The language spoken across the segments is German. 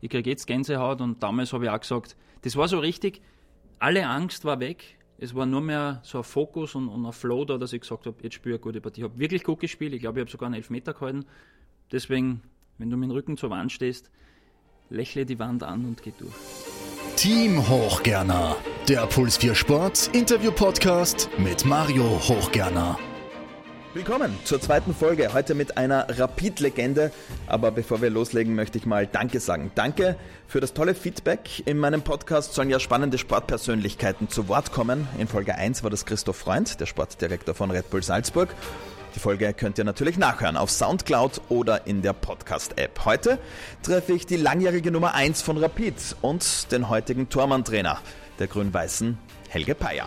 ich kriege jetzt Gänsehaut und damals habe ich auch gesagt, das war so richtig, alle Angst war weg. Es war nur mehr so ein Fokus und, und ein Flow da, dass ich gesagt habe, jetzt spiele ich eine gute Partie. Ich habe wirklich gut gespielt. Ich glaube, ich habe sogar einen Elfmeter gehalten. Deswegen, wenn du mit dem Rücken zur Wand stehst, lächle die Wand an und geh durch. Team Hochgerner, der Puls 4 Sport Interview Podcast mit Mario Hochgerner. Willkommen zur zweiten Folge, heute mit einer Rapid-Legende. Aber bevor wir loslegen, möchte ich mal Danke sagen. Danke für das tolle Feedback. In meinem Podcast sollen ja spannende Sportpersönlichkeiten zu Wort kommen. In Folge 1 war das Christoph Freund, der Sportdirektor von Red Bull Salzburg. Die Folge könnt ihr natürlich nachhören auf Soundcloud oder in der Podcast-App. Heute treffe ich die langjährige Nummer 1 von Rapid und den heutigen Tormann-Trainer der Grün-Weißen, Helge Peier.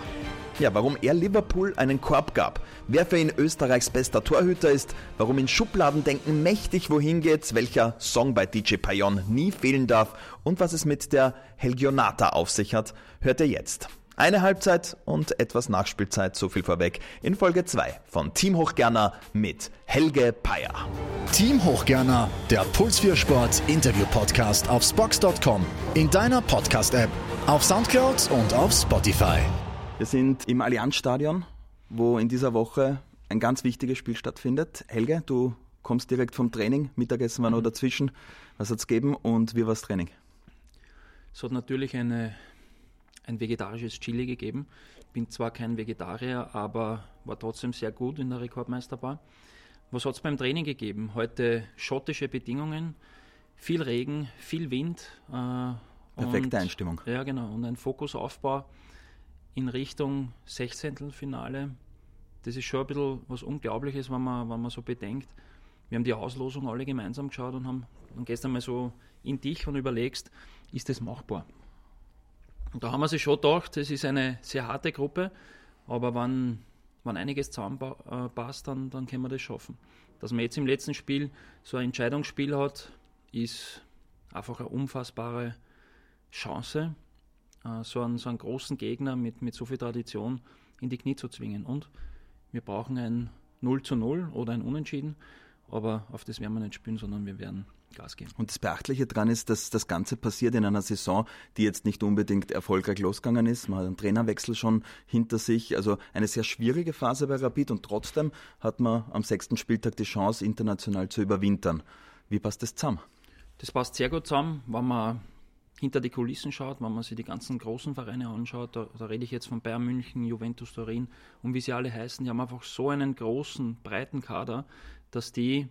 Ja, warum er Liverpool einen Korb gab, wer für ihn Österreichs bester Torhüter ist, warum in Schubladendenken mächtig wohin geht, welcher Song bei DJ Payon nie fehlen darf und was es mit der Helgionata auf sich hat, hört ihr jetzt. Eine Halbzeit und etwas Nachspielzeit, so viel vorweg, in Folge 2 von Team Hochgerner mit Helge Peier. Team Hochgerner, der Puls 4 Sport Interview Podcast auf Spox.com, in deiner Podcast-App, auf Soundcloud und auf Spotify. Wir sind im Allianzstadion, wo in dieser Woche ein ganz wichtiges Spiel stattfindet. Helge, du kommst direkt vom Training, Mittagessen war noch dazwischen. Was hat es gegeben und wie war das Training? Es hat natürlich eine ein vegetarisches Chili gegeben. Bin zwar kein Vegetarier, aber war trotzdem sehr gut in der Rekordmeisterbar. Was hat es beim Training gegeben? Heute schottische Bedingungen, viel Regen, viel Wind. Äh, Perfekte und, Einstimmung. Ja, genau. Und ein Fokusaufbau in Richtung 16. Finale. Das ist schon ein bisschen was Unglaubliches, wenn man, wenn man so bedenkt. Wir haben die Auslosung alle gemeinsam geschaut und haben und gestern mal so in dich und überlegst, ist das machbar? Und da haben wir sich schon gedacht, es ist eine sehr harte Gruppe, aber wenn, wenn einiges zusammenpasst, dann, dann können wir das schaffen. Dass man jetzt im letzten Spiel so ein Entscheidungsspiel hat, ist einfach eine unfassbare Chance, äh, so einen, so einen großen Gegner mit, mit so viel Tradition in die Knie zu zwingen. Und wir brauchen ein 0 zu 0 oder ein Unentschieden, aber auf das werden wir nicht spielen, sondern wir werden Gas geben. Und das Beachtliche daran ist, dass das Ganze passiert in einer Saison, die jetzt nicht unbedingt erfolgreich losgegangen ist. Man hat einen Trainerwechsel schon hinter sich, also eine sehr schwierige Phase bei Rapid und trotzdem hat man am sechsten Spieltag die Chance, international zu überwintern. Wie passt das zusammen? Das passt sehr gut zusammen, wenn man hinter die Kulissen schaut, wenn man sich die ganzen großen Vereine anschaut, da, da, rede ich jetzt von Bayern München, Juventus Turin und wie sie alle heißen, die haben einfach so einen großen, breiten Kader, dass die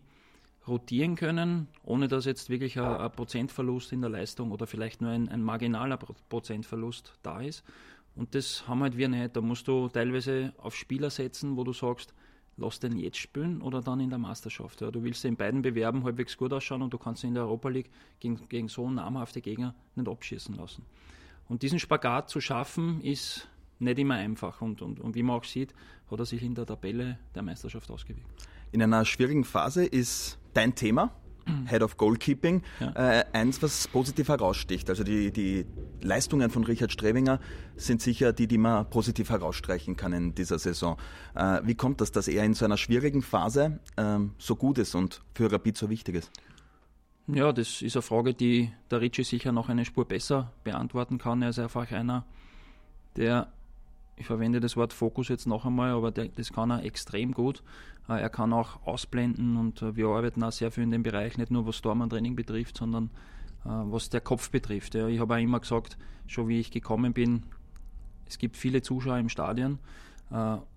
rotieren können, ohne dass jetzt wirklich ein, ein Prozentverlust in der Leistung oder vielleicht nur ein, ein, marginaler Prozentverlust da ist. Und das haben halt wir nicht. Da musst du teilweise auf Spieler setzen, wo du sagst, lass den jetzt spielen oder dann in der Meisterschaft. Ja, du willst in beiden Bewerben halbwegs gut ausschauen und du kannst in der Europa League gegen, gegen so namhafte Gegner nicht abschießen lassen. Und diesen Spagat zu schaffen, ist nicht immer einfach. Und, und, und wie man auch sieht, hat er sich in der Tabelle der Meisterschaft ausgewirkt. In einer schwierigen Phase ist dein Thema, Head of Goalkeeping, ja. äh, eins, was positiv heraussticht. Also die, die Leistungen von Richard Strebinger sind sicher die, die man positiv herausstreichen kann in dieser Saison. Äh, wie kommt das, dass er in so einer schwierigen Phase ähm, so gut ist und für Rapid so wichtig ist? Ja, das ist eine Frage, die der Ritchie sicher noch eine Spur besser beantworten kann. Er ist einfach einer, der ich verwende das Wort Fokus jetzt noch einmal, aber der, das kann er extrem gut. Äh, er kann auch ausblenden und äh, wir arbeiten auch sehr viel in dem Bereich, nicht nur was Stormantraining betrifft, sondern äh, was der Kopf betrifft. Ich habe auch immer gesagt, schon wie ich gekommen bin, es gibt viele Zuschauer im Stadion.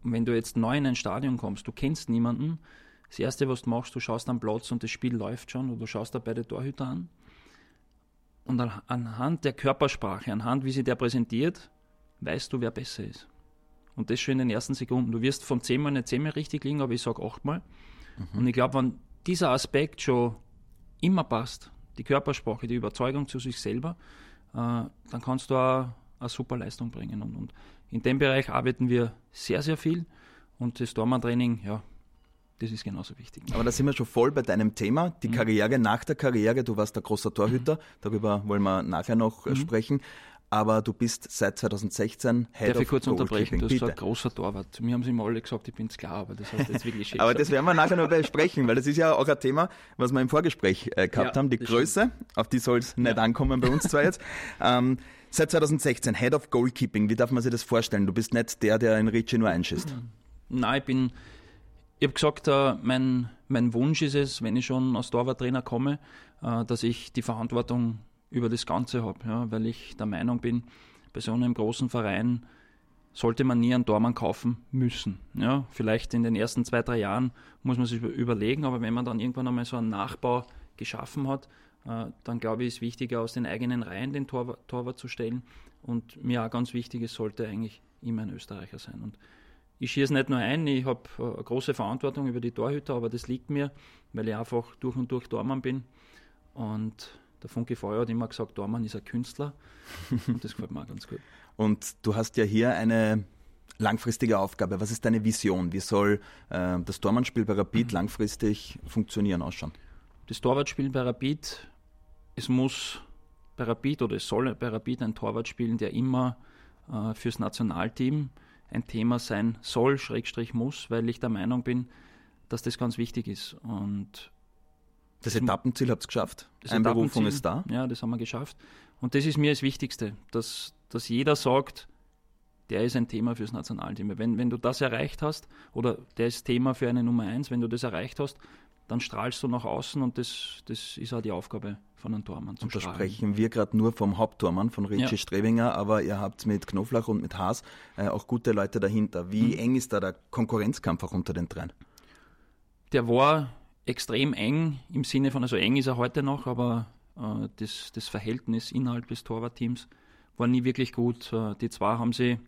Wenn du jetzt neu in ein Stadion kommst, du kennst niemanden, das Erste, was du machst, du schaust am Platz und das Spiel läuft schon oder du schaust da beide Torhüter an. Und anhand der Körpersprache, anhand wie sie der präsentiert, weißt du, wer besser ist. Und das schon in den ersten Sekunden. Du wirst von zehnmal nicht zehnmal richtig liegen, aber ich sage achtmal. Mhm. Und ich glaube, wenn dieser Aspekt schon immer passt, die Körpersprache, die Überzeugung zu sich selber, äh, dann kannst du auch eine super Leistung bringen. Und, und, in dem Bereich arbeiten wir sehr, sehr viel. Und das Dormantraining, ja, das ist genauso wichtig. Aber da sind wir schon voll bei deinem Thema, die mhm. Karriere nach der Karriere. Du warst der großer Torhüter, darüber wollen wir nachher noch äh, mhm. sprechen. Aber du bist seit 2016 Head Darf of ich kurz unterbrechen? Du hast gesagt, großer Torwart. Mir haben sie immer alle gesagt, ich bin klar, aber das heißt jetzt wirklich schön. aber das werden wir nachher noch besprechen, weil das ist ja auch ein Thema, was wir im Vorgespräch äh, gehabt ja, haben, die Größe, stimmt. auf die soll es nicht ja. ankommen bei uns zwar jetzt. Ähm, seit 2016 Head of Goalkeeping, wie darf man sich das vorstellen? Du bist nicht der, der in Ricci nur einschießt. Nein, ich bin, ich habe gesagt, äh, mein, mein Wunsch ist es, wenn ich schon als Torwarttrainer komme, äh, dass ich die Verantwortung über das Ganze habe, ja, weil ich der Meinung bin, bei so einem großen Verein sollte man nie einen Tormann kaufen müssen. Ja, vielleicht in den ersten zwei, drei Jahren muss man sich überlegen, aber wenn man dann irgendwann einmal so einen Nachbau geschaffen hat, äh, dann glaube ich, ist wichtiger, aus den eigenen Reihen den Torwart, Torwart zu stellen. Und mir auch ganz wichtig, es sollte eigentlich immer ein Österreicher sein. Und ich schieße nicht nur ein, ich habe äh, große Verantwortung über die Torhüter, aber das liegt mir, weil ich einfach durch und durch Tormann bin. Und der Funke Feuer hat immer gesagt, Dormann ist ein Künstler. Und das gefällt mir auch ganz gut. Und du hast ja hier eine langfristige Aufgabe. Was ist deine Vision? Wie soll äh, das Tormannspiel bei Rapid mhm. langfristig funktionieren, ausschauen? Das Torwartspiel bei Rapid, es muss bei Rapid oder es soll bei Rapid ein Torwart spielen, der immer äh, fürs Nationalteam ein Thema sein soll, Schrägstrich muss, weil ich der Meinung bin, dass das ganz wichtig ist. Und das Etappenziel habt ihr geschafft. Das Einberufung ist da. Ja, das haben wir geschafft. Und das ist mir das Wichtigste, dass, dass jeder sagt, der ist ein Thema fürs Nationalteam. Wenn, wenn du das erreicht hast, oder der ist Thema für eine Nummer eins, wenn du das erreicht hast, dann strahlst du nach außen und das, das ist auch die Aufgabe von einem Tormann. und da strahlen. sprechen wir gerade nur vom Haupttormann, von Richie ja. Strebinger, aber ihr habt mit Knoflach und mit Haas äh, auch gute Leute dahinter. Wie hm. eng ist da der Konkurrenzkampf auch unter den dreien? Der war extrem eng im Sinne von, also eng ist er heute noch, aber äh, das, das Verhältnis innerhalb des Torwartteams war nie wirklich gut. Äh, die zwei haben sie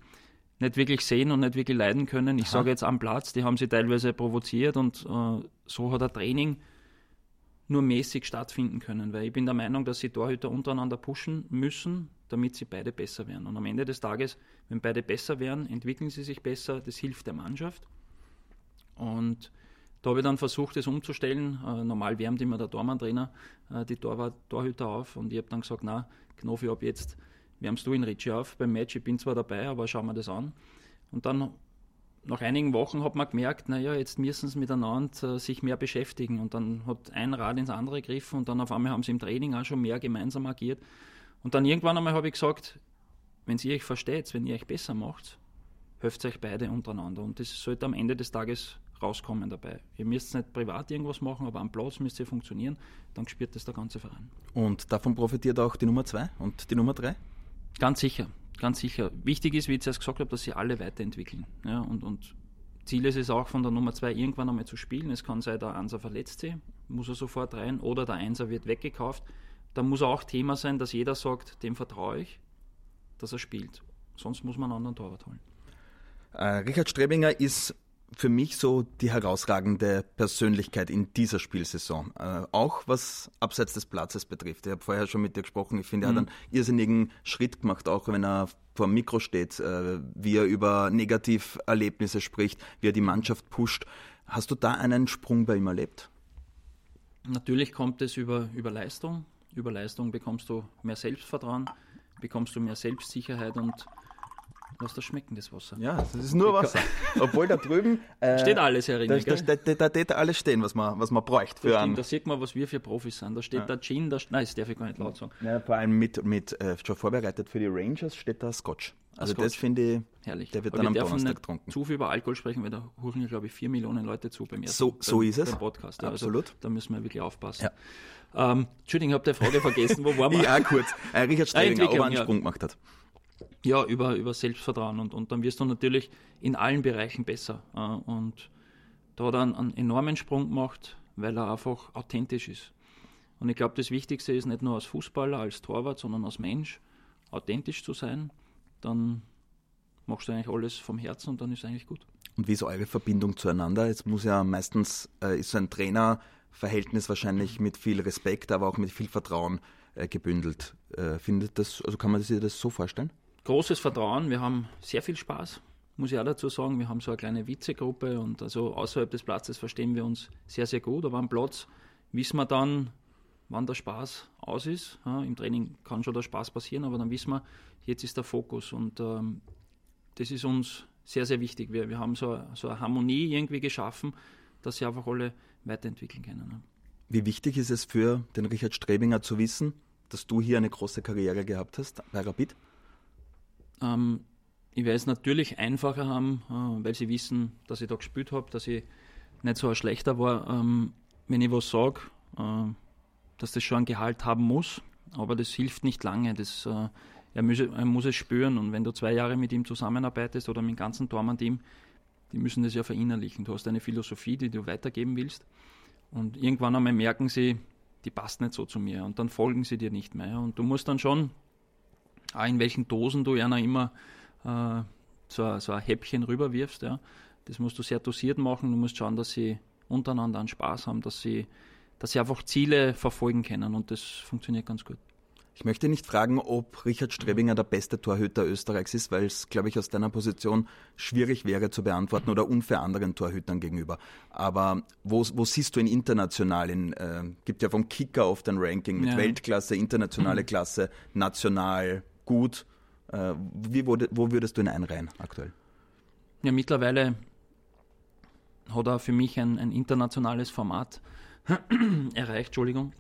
nicht wirklich sehen und nicht wirklich leiden können. Ich Aha. sage jetzt am Platz, die haben sie teilweise provoziert und äh, so hat ein Training nur mäßig stattfinden können, weil ich bin der Meinung, dass sie Torhüter untereinander pushen müssen, damit sie beide besser werden. Und am Ende des Tages, wenn beide besser werden, entwickeln sie sich besser, das hilft der Mannschaft. Und da habe ich dann versucht, das umzustellen. Äh, normal wärmt immer der Tormann-Trainer äh, die Torwart, Torhüter auf und ich habe dann gesagt, na, Knofi, ab jetzt wärmst du in Ritchie auf beim Match. Ich bin zwar dabei, aber schauen wir das an. Und dann nach einigen Wochen hat man gemerkt, naja, jetzt müssen sie miteinander äh, sich mehr beschäftigen. Und dann hat ein Rad ins andere gegriffen und dann auf einmal haben sie im Training auch schon mehr gemeinsam agiert. Und dann irgendwann einmal habe ich gesagt, wenn ihr euch versteht, wenn ihr euch besser macht, helft euch beide untereinander. Und das sollte am Ende des Tages rauskommen dabei. Ihr müsst nicht privat irgendwas machen, aber am Platz müsst ihr funktionieren, dann spürt das der ganze Verein. Und davon profitiert auch die Nummer zwei und die Nummer drei? Ganz sicher, ganz sicher. Wichtig ist, wie ich zuerst gesagt habe, dass sie alle weiterentwickeln. Ja, und, und Ziel ist es auch von der Nummer zwei irgendwann einmal zu spielen. Es kann sein, der Einser verletzt sich, muss er sofort rein, oder der Einser wird weggekauft. Da muss auch Thema sein, dass jeder sagt, dem vertraue ich, dass er spielt. Sonst muss man einen anderen Torwart holen. Äh, Richard Strebinger ist für mich so die herausragende Persönlichkeit in dieser Spielsaison. Äh, auch was abseits des Platzes betrifft. Ich habe vorher schon mit dir gesprochen. Ich finde, er hat mhm. einen irrsinnigen Schritt gemacht, auch wenn er vor dem Mikro steht, äh, wie er über Negativerlebnisse spricht, wie er die Mannschaft pusht. Hast du da einen Sprung bei ihm erlebt? Natürlich kommt es über, über Leistung. Über Leistung bekommst du mehr Selbstvertrauen, bekommst du mehr Selbstsicherheit und Lass das schmecken, das Wasser. Ja, das ist nur Wasser. Obwohl da drüben. Äh, steht alles herin. Da, da, da, da steht alles stehen, was man, was man bräuchte. Für da, da sieht man, was wir für Profis sind. Da steht ja. der Gin, da, nein, das darf ich gar nicht laut sagen. Ja, vor allem mit, mit äh, schon vorbereitet für die Rangers steht da Scotch. Also Scotch. das finde ich, herrlich. Der wird Aber dann am Donnerstag getrunken. Zu viel über Alkohol sprechen, weil da huchen ja, glaube ich, vier Millionen Leute zu beim ersten So, so beim, ist es. Podcast. Ja, also Absolut. Also, da müssen wir wirklich aufpassen. Ja. Ähm, Entschuldigung, ich habe die Frage vergessen. Wo waren wir? ja, kurz. Äh, Richard Strebinger, ob er einen Sprung gemacht hat. Ja, über, über Selbstvertrauen und, und dann wirst du natürlich in allen Bereichen besser. Äh, und da hat er einen, enormen Sprung gemacht, weil er einfach authentisch ist. Und ich glaube, das Wichtigste ist nicht nur als Fußballer, als Torwart, sondern als Mensch authentisch zu sein. Dann machst du eigentlich alles vom Herzen und dann ist es eigentlich gut. Und wie ist eure Verbindung zueinander? Jetzt muss ja meistens, äh, ist so ein Trainerverhältnis wahrscheinlich mit viel Respekt, aber auch mit viel Vertrauen äh, gebündelt. Äh, findet das, also kann man sich das so vorstellen? Großes Vertrauen. Wir haben sehr viel Spaß, muss ich auch dazu sagen. Wir haben so eine kleine Witzegruppe und also außerhalb des Platzes verstehen wir uns sehr, sehr gut. Aber am Platz wissen wir dann, wann der Spaß aus ist. Ja, Im Training kann schon der Spaß passieren, aber dann wissen wir, jetzt ist der Fokus und ähm, das ist uns sehr, sehr wichtig. Wir, wir haben so, so eine Harmonie irgendwie geschaffen, dass sie einfach alle weiterentwickeln können. Ne? Wie wichtig ist es für den Richard Strebinger zu wissen, dass du hier eine große Karriere gehabt hast bei Rapid? Ähm, ich werde es natürlich einfacher haben, äh, weil sie wissen, dass ich da gespielt habe, dass ich nicht so ein schlechter war. Ähm, wenn ich was sage, äh, dass das schon ein Gehalt haben muss, aber das hilft nicht lange. Das, äh, er, muss, er, muss, es spüren und wenn du zwei Jahre mit ihm zusammenarbeitest oder mit dem ganzen Tormann-Team, die müssen das ja verinnerlichen. Du hast eine Philosophie, die du weitergeben willst und irgendwann einmal merken sie, die passt nicht so zu mir und dann folgen sie dir nicht mehr. Und du musst dann schon, auch in welchen Dosen du einer immer äh, so, so ein Häppchen rüberwirfst, ja, das musst du sehr dosiert machen. Du musst schauen, dass sie untereinander einen Spaß haben, dass sie, dass sie einfach Ziele verfolgen können und das funktioniert ganz gut. Ich möchte nicht fragen, ob Richard Strebinger der beste Torhüter Österreichs ist, weil es, glaube ich, aus deiner Position schwierig wäre zu beantworten oder unfair anderen Torhütern gegenüber. Aber wo, wo siehst du ihn international? In, äh, gibt ja vom Kicker oft ein Ranking mit ja. Weltklasse, internationale. Klasse, national, gut. Äh, wie, wo, wo würdest du ihn einreihen aktuell? Ja, mittlerweile hat er für mich ein, ein internationales Format erreicht, Entschuldigung.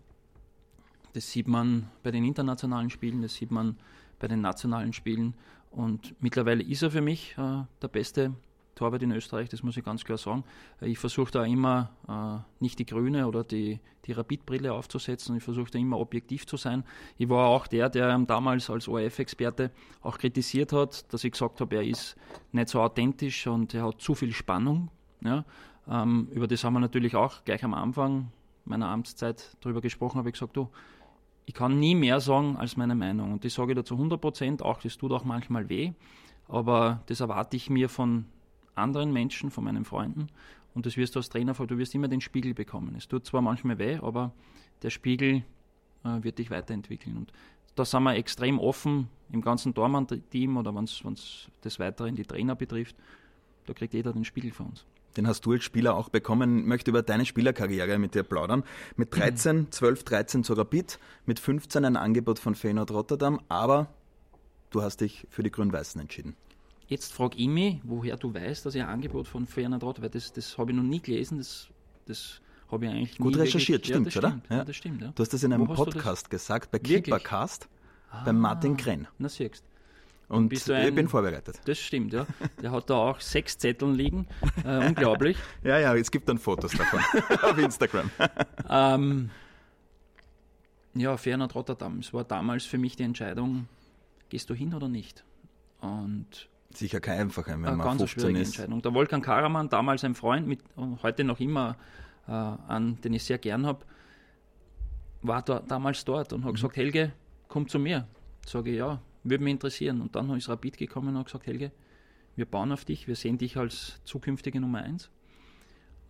Das sieht man bei den internationalen Spielen, das sieht man bei den nationalen Spielen. Und mittlerweile ist er für mich äh, der beste Torwart in Österreich, das muss ich ganz klar sagen. Äh, ich versuche da immer äh, nicht die grüne oder die, die Rapid-Brille aufzusetzen. Ich versuche da immer objektiv zu sein. Ich war auch der, der damals als ORF-Experte auch kritisiert hat, dass ich gesagt habe, er ist nicht so authentisch und er hat zu viel Spannung. Ja? Ähm, über das haben wir natürlich auch gleich am Anfang meiner Amtszeit darüber gesprochen, habe ich gesagt, du, ich kann nie mehr sagen als meine Meinung. Und das sage ich da zu 100 Prozent, auch das tut auch manchmal weh, aber das erwarte ich mir von anderen Menschen, von meinen Freunden. Und das wirst du als Trainer, du wirst immer den Spiegel bekommen. Es tut zwar manchmal weh, aber der Spiegel äh, wird dich weiterentwickeln. Und da sind wir extrem offen im ganzen Dormann-Team oder wenn es das Weiteren die Trainer betrifft. Da kriegt jeder den Spiegel von uns den hast du als Spieler auch bekommen. Ich möchte über deine Spielerkarriere mit dir plaudern. Mit 13, 12, 13 zu Rapid, mit 15 ein Angebot von Feyenoord Rotterdam, aber du hast dich für die Grün-Weißen entschieden. Jetzt frage ich mich, woher du weißt, dass ich ein Angebot von Feyenoord Rotterdam, weil das, das habe ich noch nie gelesen, das, das habe ich eigentlich Gut recherchiert, stimmt, ja, oder? Stimmt, ja. ja. das stimmt. Ja. Du hast das in einem Podcast gesagt, bei Keepercast, ah, bei Martin Krenn. Na siehst und ein, ich bin vorbereitet. Das stimmt, ja. Der hat da auch sechs Zetteln liegen. Äh, unglaublich. ja, ja, es gibt dann Fotos davon auf Instagram. ähm, ja, Fernand Rotterdam. Es war damals für mich die Entscheidung, gehst du hin oder nicht? Und Sicher kein einfacher, wenn man ganz 15 ist. Entscheidung. Der Wolfgang Karaman, damals ein Freund, mit, heute noch immer äh, an, den ich sehr gern habe, war da, damals dort und hat mhm. gesagt, Helge, komm zu mir. Sage ich, ja, würde mich interessieren. Und dann ist Rapid gekommen und hat gesagt, Helge, wir bauen auf dich, wir sehen dich als zukünftige Nummer 1.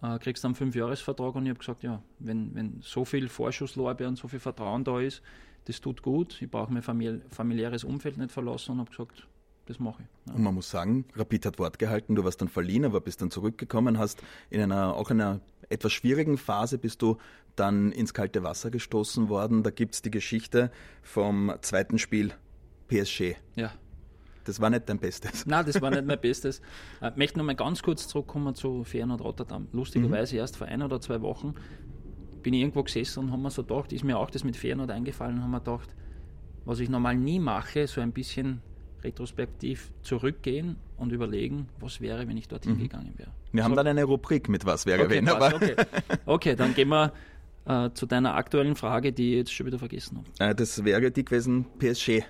Äh, kriegst dann einen Fünfjahresvertrag und ich habe gesagt, ja, wenn, wenn so viel Vorschusslorbeer und so viel Vertrauen da ist, das tut gut. Ich brauche mein familiäres Umfeld nicht verlassen und habe gesagt, das mache ich. Ja. Und man muss sagen, Rapid hat Wort gehalten, du warst dann verliehen, aber bist dann zurückgekommen, hast in einer, auch in einer etwas schwierigen Phase bist du dann ins kalte Wasser gestoßen worden. Da gibt es die Geschichte vom zweiten Spiel PSG. Ja. Das war nicht dein Bestes. Nein, das war nicht mein Bestes. Ich äh, möchte noch mal ganz kurz zurückkommen zu Feyenoord Rotterdam. Lustigerweise mhm. erst vor ein oder zwei Wochen bin ich irgendwo gesessen und haben mir so gedacht, ist mir auch das mit Feyenoord eingefallen, haben wir gedacht, was ich normal nie mache, so ein bisschen retrospektiv zurückgehen und überlegen, was wäre, wenn ich dorthin mhm. gegangen wäre. Wir so. haben dann eine Rubrik mit was wäre, okay, wenn. Aber okay. okay, dann gehen wir äh, zu deiner aktuellen Frage, die ich jetzt schon wieder vergessen habe. Äh, das wäre die gewesen PSG.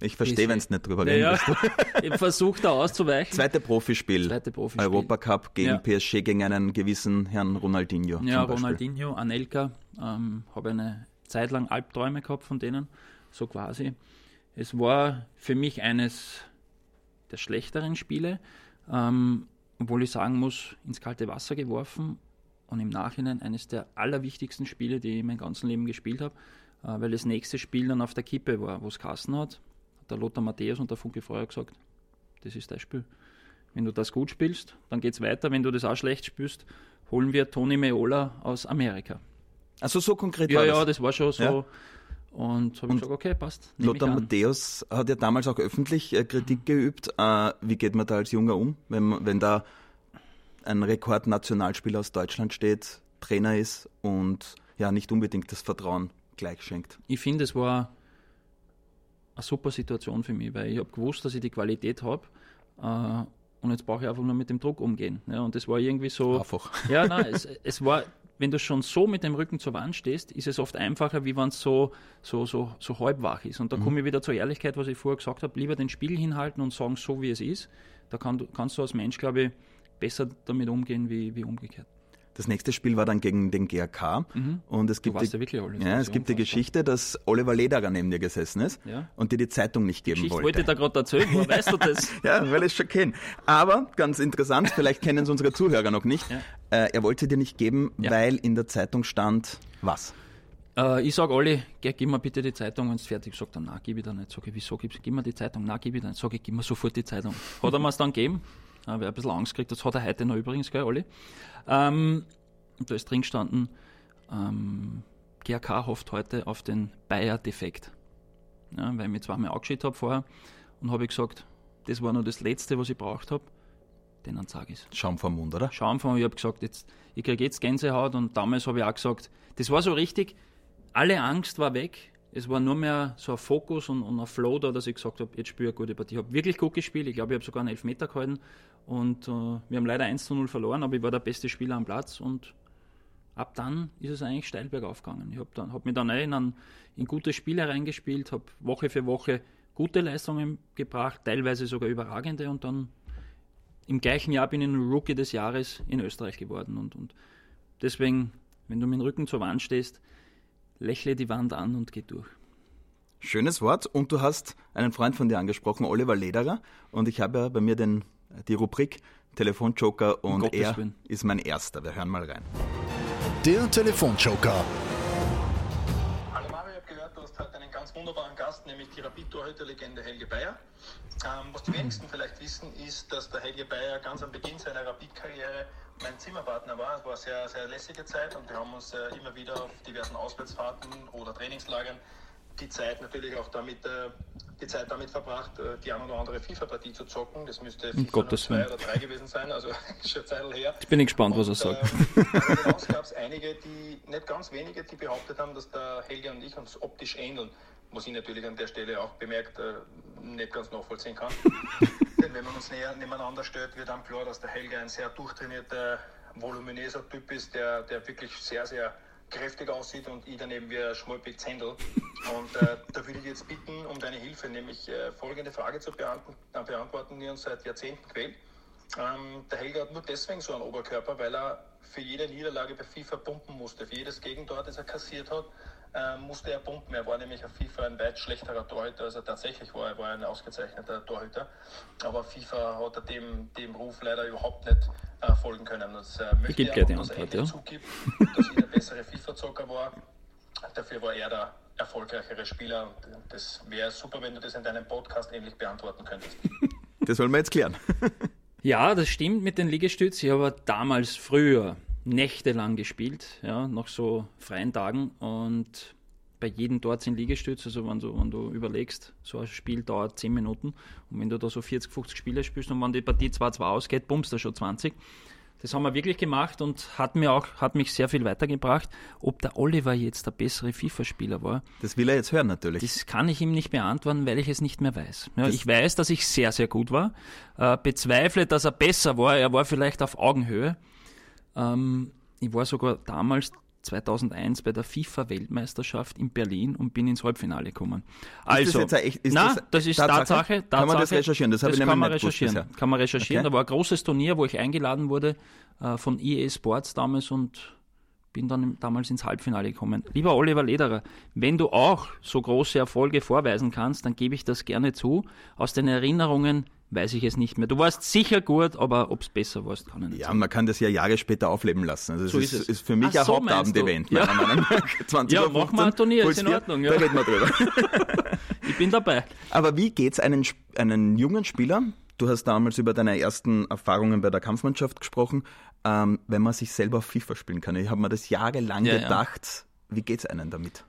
Ich verstehe, wenn es nicht drüber reden ja, Ich versuche da auszuweichen. Zweite Profispiel. Zweite Profispiel. Europacup gegen ja. PSG gegen einen gewissen Herrn Ronaldinho. Ja, Ronaldinho, Anelka. Ähm, Habe eine Zeit lang Albträume gehabt von denen, so quasi. Es war für mich eines der schlechteren Spiele, ähm, obwohl ich sagen muss, ins kalte Wasser geworfen und im Nachhinein eines der allerwichtigsten Spiele, die ich mein ganzes Leben gespielt habe, äh, weil das nächste Spiel dann auf der Kippe war, wo es Kassen hat der Lothar Matthäus und der Funke Feuer gesagt, das ist dein Spiel. Wenn du das gut spielst, dann geht es weiter. Wenn du das auch schlecht spielst, holen wir Tony Meola aus Amerika. Also so konkret Ja, war ja, das. das war schon so. Ja. Und habe ich gesagt, okay, passt. Lothar. Matthäus hat ja damals auch öffentlich äh, Kritik geübt. Äh, wie geht man da als Junger um, wenn, wenn da ein Rekordnationalspieler aus Deutschland steht, Trainer ist und ja nicht unbedingt das Vertrauen gleich schenkt? ich finde, es war eine super Situation für mich, weil ich habe gewusst, dass ich die Qualität habe äh, und jetzt brauche ich einfach nur mit dem Druck umgehen. Ja, und das war irgendwie so. Einfach. Ja, nein, es, es war, wenn du schon so mit dem Rücken zur Wand stehst, ist es oft einfacher, wie wenn es so, so, so, so halb wach ist. Und da komme ich wieder zur Ehrlichkeit, was ich vorher gesagt habe, lieber den Spiegel hinhalten und sagen, so wie es ist. Da kann, kannst du als Mensch, glaube ich, besser damit umgehen, wie, wie umgekehrt. Das nächste Spiel war dann gegen den GRK und es Mhm. Du gibt die, ja ja, es gibt die. Geschichte, dass Oliver Lederer neben dir gesessen ist Ja. und dir die Zeitung nicht geben Ich wollte. wollte da gerade erzählen, woher weißt du das? Ja, weil ich es schon kenne. Aber ganz interessant, vielleicht kennen es unsere Zuhörer noch nicht. Äh, er wollte dir nicht geben, weil in der Zeitung stand was? Äh, ich sage alle, gib mir bitte die Zeitung, wenn es fertig ist. Sagt er, nein, gib ich da nicht. Sag ich, wieso gibst Gib mir die Zeitung. Nein, gib ich da nicht. Sag ich, gib mir sofort die Zeitung. Hat er mir es dann gegeben. Habe ein bisschen Angst gekriegt. Das hat er heute noch übrigens, gell, alle. Ähm, und da ist drin gestanden, ähm, GRK hofft heute auf den Bayer-Defekt. Ja, weil ich mich zweimal angeschaut habe vorher und habe gesagt, das war nur das Letzte, was ich braucht habe. Den sage ich Schaum vom Mund, oder? Schaum von, ich habe gesagt, jetzt, ich kriege jetzt Gänsehaut und damals habe ich auch gesagt, das war so richtig, alle Angst war weg. Es war nur mehr so ein Fokus und, und ein Flow da, dass ich gesagt habe, jetzt spiele ich eine gute Partie. Ich habe wirklich gut gespielt. Ich glaube, ich habe sogar einen Elfmeter gehalten. Und äh, wir haben leider 1 zu 0 verloren, aber ich war der beste Spieler am Platz. Und ab dann ist es eigentlich steil bergauf gegangen. Ich habe hab mich dann in, ein, in gute Spiele reingespielt, habe Woche für Woche gute Leistungen gebracht, teilweise sogar überragende. Und dann im gleichen Jahr bin ich Rookie des Jahres in Österreich geworden. Und, und deswegen, wenn du mit dem Rücken zur Wand stehst, lächle die Wand an und geh durch. Schönes Wort. Und du hast einen Freund von dir angesprochen, Oliver Lederer. Und ich habe ja bei mir den, die Rubrik Telefonjoker und Gottes er Willen. ist mein erster. Wir hören mal rein. Der Telefonjoker. Hallo Mario, ich habe gehört, du hast heute einen ganz wunderbaren Gast, nämlich die Rapid-Torhüter-Legende Helge Bayer. Ähm, was die wenigsten vielleicht wissen, ist, dass der Helge Bayer ganz am Beginn seiner Rapid-Karriere mein Zimmerpartner war. Es war eine sehr, sehr lässige Zeit und wir haben uns äh, immer wieder auf diversen Auswärtsfahrten oder Trainingslagern die Zeit natürlich auch damit, äh, die Zeit damit verbracht, äh, die eine oder andere FIFA-Partie zu zocken. Das müsste FIFA Gottes zwei Willen. oder drei gewesen sein, also schon Zeit her. Jetzt bin ich gespannt, was er Und, sagt. Äh, hinaus gab es einige, die, nicht ganz wenige, die behauptet haben, dass der Helge und ich uns optisch ähneln. Was ich natürlich an der Stelle auch bemerkt äh, nicht ganz nachvollziehen kann. Denn wenn man uns näher nebeneinander stellt, wird dann klar, dass der Helge ein sehr durchtrainierter, voluminöser Typ ist, der, der wirklich sehr, sehr kräftig aussieht und ich daneben wie ein schmolpig Zendel. Und äh, da würde ich jetzt bitten um deine Hilfe, nämlich äh, folgende Frage zu beantworten, äh, beantworten, die uns seit Jahrzehnten quält. Ähm, der Helge hat nur deswegen so einen Oberkörper, weil er für jede Niederlage bei FIFA pumpen musste. Für jedes Gegentor, das er kassiert hat, äh, musste er pumpen. Er war nämlich auf FIFA ein weit schlechterer Torhüter, als er tatsächlich war. Er war ein ausgezeichneter Torhüter. Aber FIFA hat er dem, dem Ruf leider überhaupt nicht äh, folgen können. Das äh, möchte er dass er Antwort, ja. zugibt, dass er der bessere FIFA-Zocker war. Dafür war er der erfolgreichere Spieler. Und das wäre super, wenn du das in deinem Podcast ähnlich beantworten könntest. Das wollen wir jetzt klären. Ja, das stimmt mit den Liegestützen. Ich habe damals früher nächtelang gespielt, ja, nach so freien Tagen und bei jedem Tor sind Liegestütze, also wenn du, wenn du überlegst, so ein Spiel dauert 10 Minuten und wenn du da so 40, 50 Spiele spielst und wenn die Partie 2-2 ausgeht, bummst du schon 20. Das haben wir wirklich gemacht und hat mir auch, hat mich sehr viel weitergebracht. Ob der Oliver jetzt der bessere FIFA-Spieler war, Das will er jetzt hören natürlich. das kann ich ihm nicht beantworten, weil ich es nicht mehr weiß. Ja, ich weiß, dass ich sehr, sehr gut war. Äh, bezweifle, dass er besser war. Er war vielleicht auf Augenhöhe. Ähm, ich war sogar damals 2001 bei der FIFA-Weltmeisterschaft in Berlin und bin ins Halbfinale gekommen. Also, jetzt ein echt- ist na, das das, ist Tatsache? Tatsache. Tatsache. Kann man das recherchieren? Das ich kann man recherchieren. Kann man recherchieren. Okay. Da war ein großes Turnier, wo ich eingeladen wurde äh, von EA Sports damals und bin dann im- damals ins Halbfinale gekommen. Lieber Oliver Lederer, wenn du auch so große Erfolge vorweisen kannst, dann gebe ich das gerne zu. Aus den Erinnerungen weiß ich es nicht mehr. Du warst sicher gut, aber ob es besser warst, kann ich nicht Ja, sagen. man kann das ja Jahre später aufleben lassen. Also So ist ist, es. ist für mich Ach ein so, Hauptabend-Event? Ja. Meinung nach. 20 Ja, mach mal 15, ein Turnier, ist in 4, Ordnung, ja. Da reden wir drüber. Ich bin dabei. Aber wie geht's einen, einen jungen Spieler? Du hast damals über deine ersten Erfahrungen bei der Kampfmannschaft gesprochen, ähm, wenn man sich selber auf FIFA spielen kann. Ich habe mir das jahrelang Ja, ja. gedacht, Wie geht es einem damit?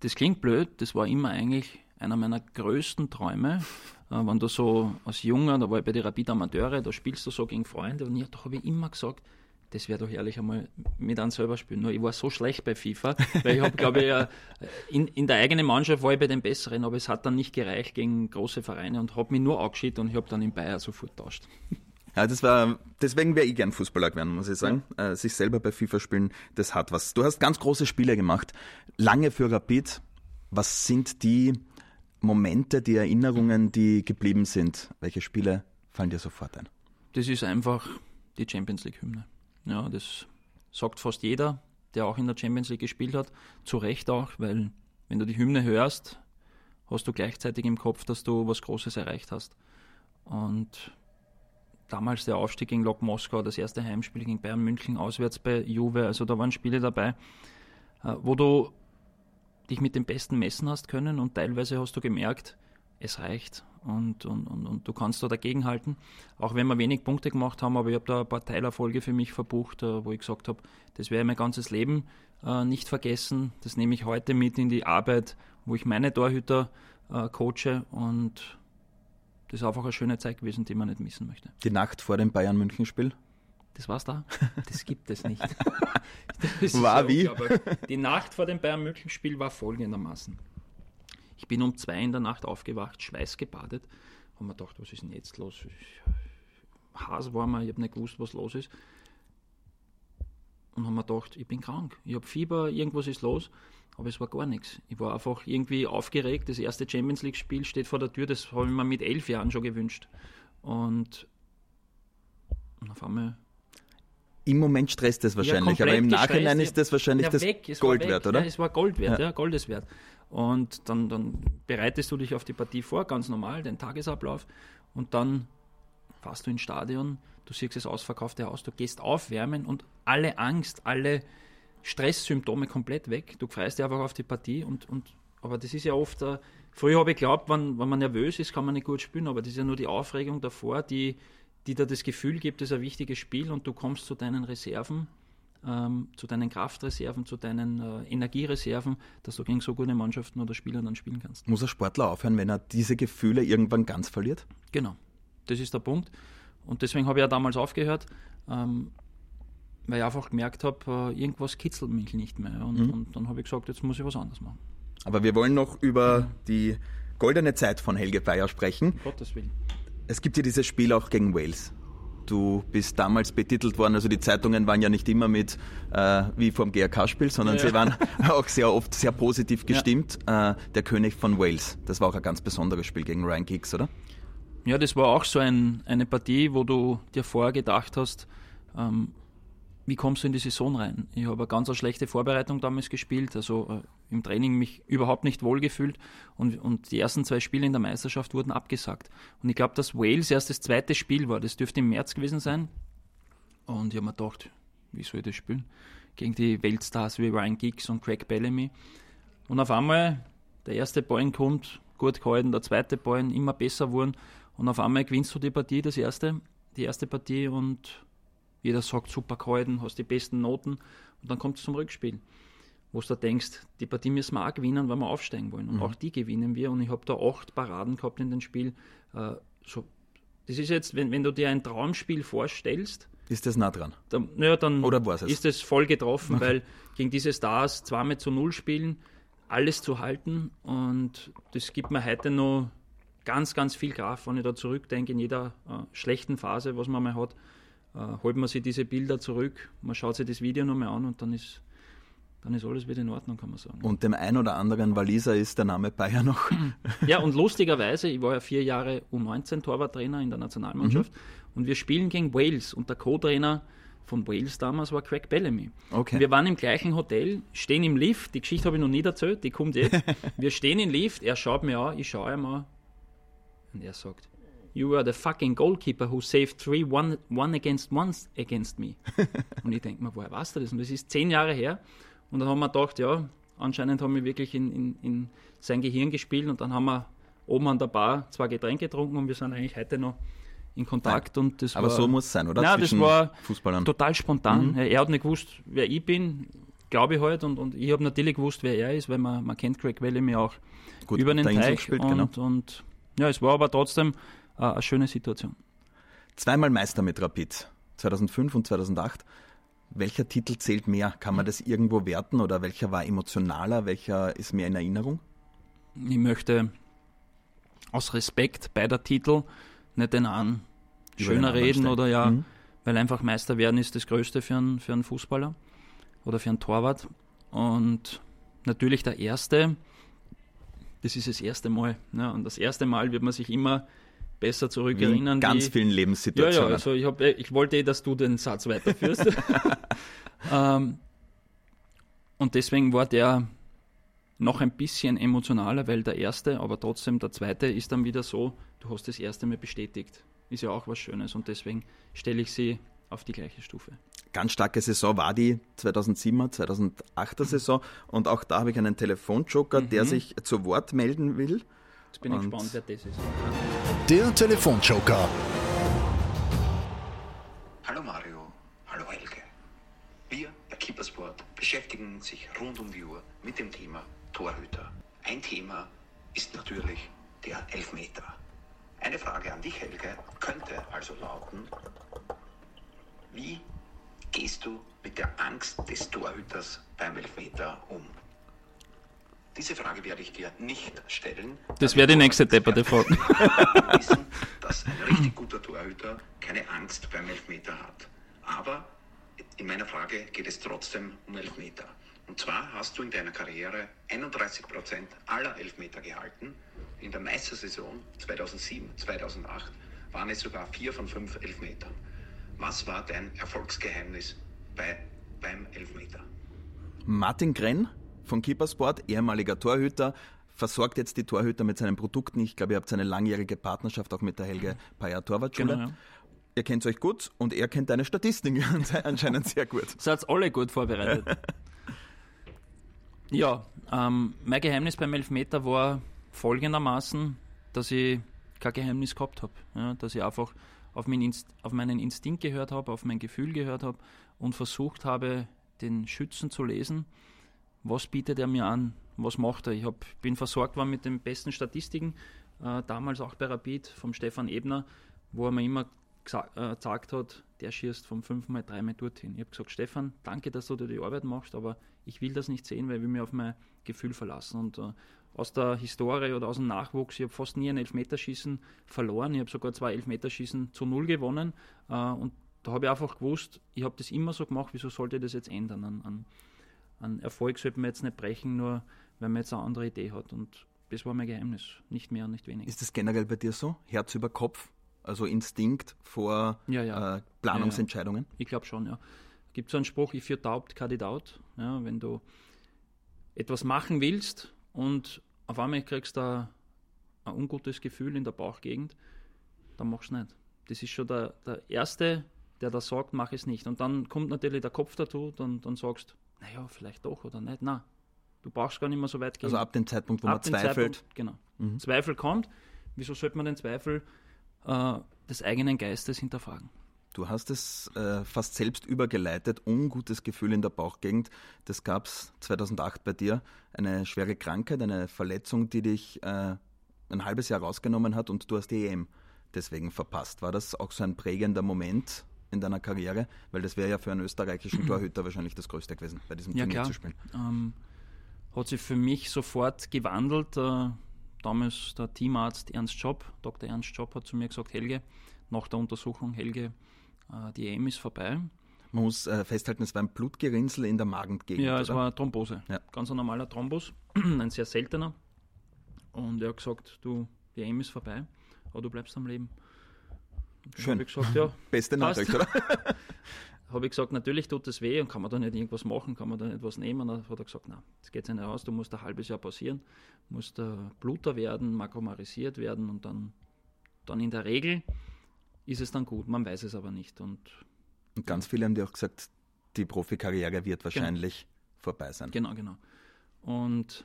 Das klingt blöd, das war immer eigentlich einer meiner größten Träume. Äh, wenn du so als Junger, da war ich bei den Rapid Amateure, da spielst du so gegen Freunde und ich, da habe ich immer gesagt, das wäre doch ehrlich einmal mit einem selber spielen. Nur ich war so schlecht bei FIFA, weil ich habe, glaube ich, äh, in, in der eigenen Mannschaft war ich bei den Besseren, aber es hat dann nicht gereicht gegen große Vereine und habe mich nur angeschieden und ich habe dann in Bayern sofort tauscht. Ja, das war, deswegen wäre ich gern Fußballer geworden, muss ich sagen. Ja. Äh, sich selber bei FIFA spielen, das hat was. Du hast ganz große Spiele gemacht, lange für Rapid. Was sind die Momente, die Erinnerungen, die geblieben sind? Welche Spiele fallen dir sofort ein? Das ist einfach die Champions League-Hymne. Ja, das sagt fast jeder, der auch in der Champions League gespielt hat. Zu Recht auch, weil wenn du die Hymne hörst, hast du gleichzeitig im Kopf, dass du was Großes erreicht hast. Und damals der Aufstieg gegen Lok Moskau, das erste Heimspiel gegen Bayern München auswärts bei Juve, also da waren Spiele dabei, äh, wo du dich mit dem Besten messen hast können und teilweise hast du gemerkt, es reicht und, und, und, und du kannst da dagegenhalten. Auch wenn wir wenig Punkte gemacht haben, aber ich habe da ein paar Teilerfolge für mich verbucht, äh, wo ich gesagt habe, das werde ich mein ganzes Leben äh, nicht vergessen. Das nehme ich heute mit in die Arbeit, wo ich meine Torhüter äh, coache und das ist einfach eine schöne Zeit gewesen, die man nicht missen möchte. Die Nacht vor dem Bayern-München-Spiel? Das war's da? Das gibt es nicht. war wie? Die Nacht vor dem Bayern-München-Spiel war folgendermaßen. Ich bin um zwei in der Nacht aufgewacht, schweißgebadet, habe mir gedacht, was ist denn jetzt los? Haas war mir, ich habe nicht gewusst, was los ist. Und habe mir gedacht, ich bin krank, ich habe Fieber, irgendwas ist los, aber es war gar nichts. Ich war einfach irgendwie aufgeregt. Das erste Champions League-Spiel steht vor der Tür, das habe ich mir mit elf Jahren schon gewünscht. Und, und auf einmal im Moment stresst das wahrscheinlich, ja, aber im Nachhinein ist das wahrscheinlich das Gold wert, oder? Ja, es war Gold wert, ja, ja Goldes wert. Und dann, dann bereitest du dich auf die Partie vor, ganz normal, den Tagesablauf. Und dann fährst du ins Stadion, du siehst das ausverkaufte Haus, du gehst aufwärmen und alle Angst, alle Stresssymptome komplett weg. Du freust dich einfach auf die Partie und, und aber das ist ja oft, äh, früher habe ich geglaubt, wenn, wenn man nervös ist, kann man nicht gut spielen, aber das ist ja nur die Aufregung davor, die, die dir das Gefühl gibt, das ist ein wichtiges Spiel und du kommst zu deinen Reserven, ähm, zu deinen Kraftreserven, zu deinen äh, Energiereserven, dass du gegen so gute Mannschaften oder Spieler dann spielen kannst. Muss ein Sportler aufhören, wenn er diese Gefühle irgendwann ganz verliert? Genau, das ist der Punkt. Und deswegen habe ich ja damals aufgehört, ähm, weil ich einfach gemerkt habe, äh, irgendwas kitzelt mich nicht mehr. Und, mhm. und dann habe ich gesagt, jetzt muss ich was anderes machen. Aber wir wollen noch über ja. die goldene Zeit von Helge Bayer sprechen. Gottes Willen. Es gibt ja dieses Spiel auch gegen Wales. Du bist damals betitelt worden, also die Zeitungen waren ja nicht immer mit äh, wie vom GRK-Spiel, sondern ja. sie waren auch sehr oft sehr positiv gestimmt. Ja. Äh, der König von Wales, das war auch ein ganz besonderes Spiel gegen Ryan Giggs, oder? Ja, das war auch so ein, eine Partie, wo du dir vorher gedacht hast, ähm, wie kommst du in die Saison rein? Ich habe eine ganz eine schlechte Vorbereitung damals gespielt, also äh, im Training mich überhaupt nicht wohlgefühlt und, und die ersten zwei Spiele in der Meisterschaft wurden abgesagt. Und ich glaube, dass Wales erst das zweite Spiel war, das dürfte im März gewesen sein. Und ich habe mir gedacht, wie soll ich das spielen? Gegen die Weltstars wie Ryan Giggs und Craig Bellamy. Und auf einmal, der erste Ball kommt, gut gehalten, der zweite Ball immer besser wurden und auf einmal gewinnst du die Partie, das erste, die erste Partie und jeder sagt, super gehalten, hast die besten Noten. Und dann kommt es zum Rückspiel, wo du da denkst, die Partie müssen wir auch gewinnen, weil wir aufsteigen wollen. Und mhm. auch die gewinnen wir. Und ich habe da acht Paraden gehabt in dem Spiel. Äh, so, das ist jetzt, wenn, wenn du dir ein Traumspiel vorstellst, ist das nah dran? Dann, ja, dann Oder ist es voll getroffen, okay. weil gegen diese Stars zweimal zu null spielen, alles zu halten und das gibt mir heute noch ganz, ganz viel Kraft, wenn ich da zurückdenke in jeder äh, schlechten Phase, was man mal hat äh, holt man sich diese Bilder zurück, man schaut sich das Video nochmal an und dann ist, dann ist alles wieder in Ordnung, kann man sagen. Und dem einen oder anderen Waliser ist der Name Bayer noch. ja, und lustigerweise, ich war ja vier Jahre U19-Torwarttrainer in der Nationalmannschaft mhm. und wir spielen gegen Wales und der Co-Trainer von Wales damals war Craig Bellamy. Okay. Wir waren im gleichen Hotel, stehen im Lift, die Geschichte habe ich noch nie erzählt, die kommt jetzt. wir stehen im Lift, er schaut mir an, ich schaue ihm an und er sagt, You were the fucking goalkeeper who saved three one, one against one against me. und ich denke mir, woher weißt du das? Und das ist zehn Jahre her. Und dann haben wir gedacht, ja, anscheinend haben wir wirklich in, in, in sein Gehirn gespielt und dann haben wir oben an der Bar zwei Getränke getrunken und wir sind eigentlich heute noch in Kontakt. Und das Aber war, so muss es sein, oder? Ja, das war Fußballern. total spontan. Mhm. Er hat nicht gewusst, wer ich bin. glaube ich halt. Und, und ich habe natürlich gewusst, wer er ist, weil man, man kennt Craig Bellamy auch Gut, über den Teich. gespielt, und, genau. und ja, es war aber trotzdem äh, eine schöne Situation. Zweimal Meister mit Rapid, 2005 und 2008. Welcher Titel zählt mehr? Kann man das irgendwo werten oder welcher war emotionaler? Welcher ist mehr in Erinnerung? Ich möchte aus Respekt beider Titel nicht den einen Über den schöner anderen reden oder ja, Mhm. weil einfach Meister werden ist das Größte für einen, für einen Fußballer oder für einen Torwart. Und natürlich der erste, das ist das erste Mal. Ja, und das erste Mal wird man sich immer besser zurückerinnern. in ganz wie, vielen ja, Lebenssituationen. ja, also ich, hab, eh- ich wollte eh, dass du den Satz weiterführst. ähm, und deswegen war der noch ein bisschen emotionaler, weil der erste, aber trotzdem der zweite ist dann wieder so, du hast das erste Mal bestätigt. Ist ja auch was Schönes und deswegen stelle ich sie auf die gleiche Stufe. Ganz starke Saison war die 2007er, 2008er Saison. Und auch da habe ich einen Telefonjoker, der sich zu Wort melden will. Jetzt bin ich gespannt, wer das ist. Der Telefonjoker. Hallo Mario, hallo Helge. Wir bei Keepersport beschäftigen sich rund um die Uhr mit dem Thema Torhüter. Ein Thema ist natürlich der Elfmeter. Eine Frage an dich, Helge, könnte also lauten, wie gehst du mit der Angst des Torhüters beim Elfmeter um? Diese Frage werde ich dir nicht stellen. Das da wäre die nächste depperte Frage. wissen, dass ein richtig guter Torhüter keine Angst beim Elfmeter hat. Aber in meiner Frage geht es trotzdem um Elfmeter. Und zwar hast du in deiner Karriere 31% aller Elfmeter gehalten. In der Meistersaison 2007, 2008 waren es sogar vier von fünf Elfmetern. Was war dein Erfolgsgeheimnis bei, beim Elfmeter? Martin Grenn von Keepersport, ehemaliger Torhüter, versorgt jetzt die Torhüter mit seinen Produkten. Ich glaube, ihr habt eine langjährige Partnerschaft auch mit der Helge Payer Torwartschule. Genau, ja. Ihr kennt euch gut und er kennt deine Statistiken anscheinend sehr gut. Seid alle gut vorbereitet. ja, ähm, mein Geheimnis beim Elfmeter war folgendermaßen, dass ich kein Geheimnis gehabt habe. Ja, dass ich einfach auf, mein Inst auf meinen Instinkt gehört habe, auf mein Gefühl gehört habe und versucht habe, den Schützen zu lesen. Was bietet er mir an? Was macht er? Ich hab, bin versorgt worden mit den besten Statistiken, äh, damals auch bei Rapid vom Stefan Ebner, wo er mir immer gesa- äh, gesagt hat, der schießt vom 5 mal 3 mal dorthin. Ich habe gesagt, Stefan, danke, dass du dir die Arbeit machst, aber ich will das nicht sehen, weil ich will mich auf mein Gefühl verlassen. Und äh, aus der Historie oder aus dem Nachwuchs, ich habe fast nie ein Elfmeterschießen verloren. Ich habe sogar zwei Elfmeterschießen zu null gewonnen. Äh, und da habe ich einfach gewusst, ich habe das immer so gemacht, wieso sollte ich das jetzt ändern? An, an, an Erfolg sollte man jetzt nicht brechen, nur weil man jetzt eine andere Idee hat. Und das war mein Geheimnis, nicht mehr und nicht weniger. Ist das generell bei dir so? Herz über Kopf? Also Instinkt vor Ja, ja. Äh, Planungsentscheidungen? Ich glaube schon, ja. Gibt so einen Spruch, if you doubt, cut it out. Ja, wenn du etwas machen willst und auf einmal kriegst du ein, ein ungutes Gefühl in der Bauchgegend, dann machst du nicht. Das ist schon der, der Erste, der da sagt, mach es nicht. Und dann kommt natürlich der Kopf dazu, dann, dann sagst naja, vielleicht doch oder nicht. Na, du brauchst gar nicht mehr so weit gehen. Also ab dem Zeitpunkt, wo Ab man zweifelt. Zeitpunkt, genau. Zweifel kommt. Wieso sollte man den Zweifel äh, des eigenen Geistes hinterfragen? Du hast es äh, fast selbst übergeleitet, ungutes Gefühl in der Bauchgegend. Das gab es 2008 bei dir, eine schwere Krankheit, eine Verletzung, die dich äh, ein halbes Jahr rausgenommen hat und du hast die EM deswegen verpasst. War das auch so ein prägender Moment in deiner Karriere? Weil das wäre ja für einen österreichischen Torhüter wahrscheinlich das Größte gewesen, bei diesem Ja, Turnier klar. zu spielen. Ähm, hat sich für mich sofort gewandelt. Äh, damals der Teamarzt Ernst Job, Dr. Ernst Job, hat zu mir gesagt: Helge, nach der Untersuchung, Helge, äh, die EM ist vorbei. Man muss äh, festhalten, es war ein Blutgerinnsel in der Magengegend. Ja, es oder? war Thrombose. Ja. Ganz ein normaler Thrombus, ein sehr seltener. Und er hat gesagt: Du, die EM ist vorbei, aber du bleibst am Leben. Schön. habe ich gesagt: Ja, Beste. Nachricht, oder? habe ich gesagt, natürlich tut es weh und kann man da nicht irgendwas machen, kann man da nicht was nehmen. Dann hat er gesagt, nein, das geht ja nicht aus, du musst ein halbes Jahr pausieren, musst Bluter werden, makromarisiert werden und dann, dann in der Regel ist es dann gut, man weiß es aber nicht. Und Und ganz viele haben dir auch gesagt, die Profikarriere wird wahrscheinlich vorbei sein. genau, genau. Und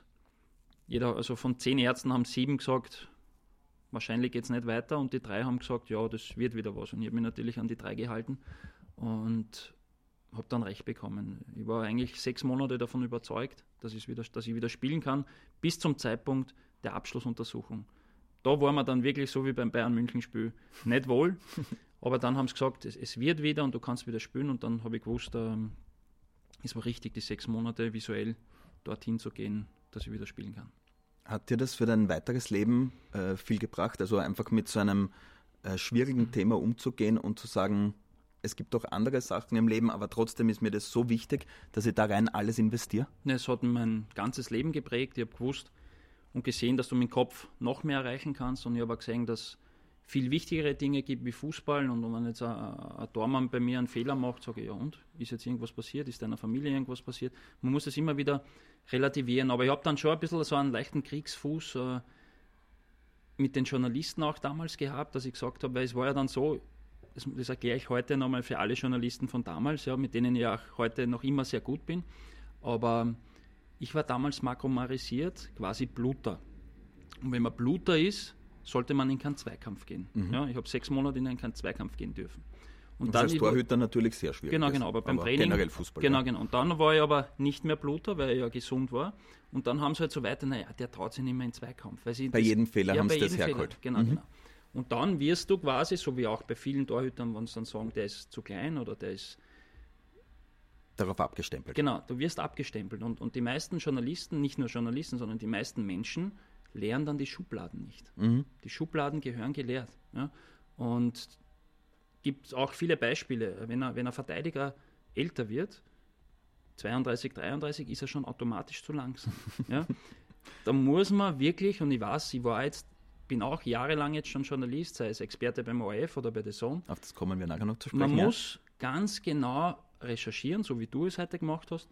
jeder, also von zehn Ärzten haben sieben gesagt, wahrscheinlich geht es nicht weiter und die drei haben gesagt, ja, das wird wieder was. Und ich habe mich natürlich an die drei gehalten. Und habe dann recht bekommen. Ich war eigentlich sechs Monate davon überzeugt, dass, wieder, dass ich wieder spielen kann, bis zum Zeitpunkt der Abschlussuntersuchung. Da war man dann wirklich so wie beim Bayern München Spiel nicht wohl, aber dann haben sie gesagt, es, es, wird wieder und du kannst wieder spielen und dann habe ich gewusst, ähm, es war richtig, die sechs Monate visuell dorthin zu gehen, dass ich wieder spielen kann. Hat dir das für dein weiteres Leben äh, viel gebracht? Also einfach mit so einem äh, schwierigen mhm. Thema umzugehen und zu sagen, es gibt auch andere Sachen im Leben, aber trotzdem ist mir das so wichtig, dass ich da rein alles investiere? Es hat mein ganzes Leben geprägt. Ich habe gewusst und gesehen, dass du mit dem Kopf noch mehr erreichen kannst. Und ich habe auch gesehen, dass viel wichtigere Dinge gibt wie Fußball. Und wenn jetzt ein, ein Tormann bei mir einen Fehler macht, sage ich, ja und? Ist jetzt irgendwas passiert? Ist deiner Familie irgendwas passiert? Man muss das immer wieder relativieren. Aber ich habe dann schon ein bisschen so einen leichten Kriegsfuß äh, mit den Journalisten auch damals gehabt, dass ich gesagt habe, weil es war ja dann so, das, das erkläre ich heute nochmal für alle Journalisten von damals, ja, mit denen ich auch heute noch immer sehr gut bin. Aber ich war damals makromarisiert, quasi Bluter. Und wenn man Bluter ist, sollte man in keinen Zweikampf gehen. Mhm. Ja, ich habe sechs Monate in keinen Zweikampf gehen dürfen. Und, und dann als Torhüter natürlich sehr schwierig. Genau, genau, aber beim aber Training. Generell Fußball. Genau, ja. genau. Und dann war ich aber nicht mehr Bluter, weil ich ja gesund war. Und dann haben sie halt so weiter, naja, der traut sich nicht mehr in Zweikampf. Weil sie bei das, jedem Fehler ja, haben sie das hergeholt. Genau, mhm. genau. Und dann wirst du quasi, so wie auch bei vielen Torhütern, wenn sie dann sagen, der ist zu klein oder der ist. Darauf abgestempelt. Genau, du wirst abgestempelt. Und, und die meisten Journalisten, nicht nur Journalisten, sondern die meisten Menschen leeren dann die Schubladen nicht. Mhm. Die Schubladen gehören geleert. Ja? Und gibt auch viele Beispiele. Wenn, er, wenn ein Verteidiger älter wird, 32, 33, ist er schon automatisch zu langsam. ja? Da muss man wirklich, und ich weiß, ich war jetzt bin auch jahrelang jetzt schon Journalist, sei es Experte beim ORF oder bei The Zone. Auf das kommen wir nachher noch zu sprechen. Man ja. muss ganz genau recherchieren, so wie du es heute gemacht hast,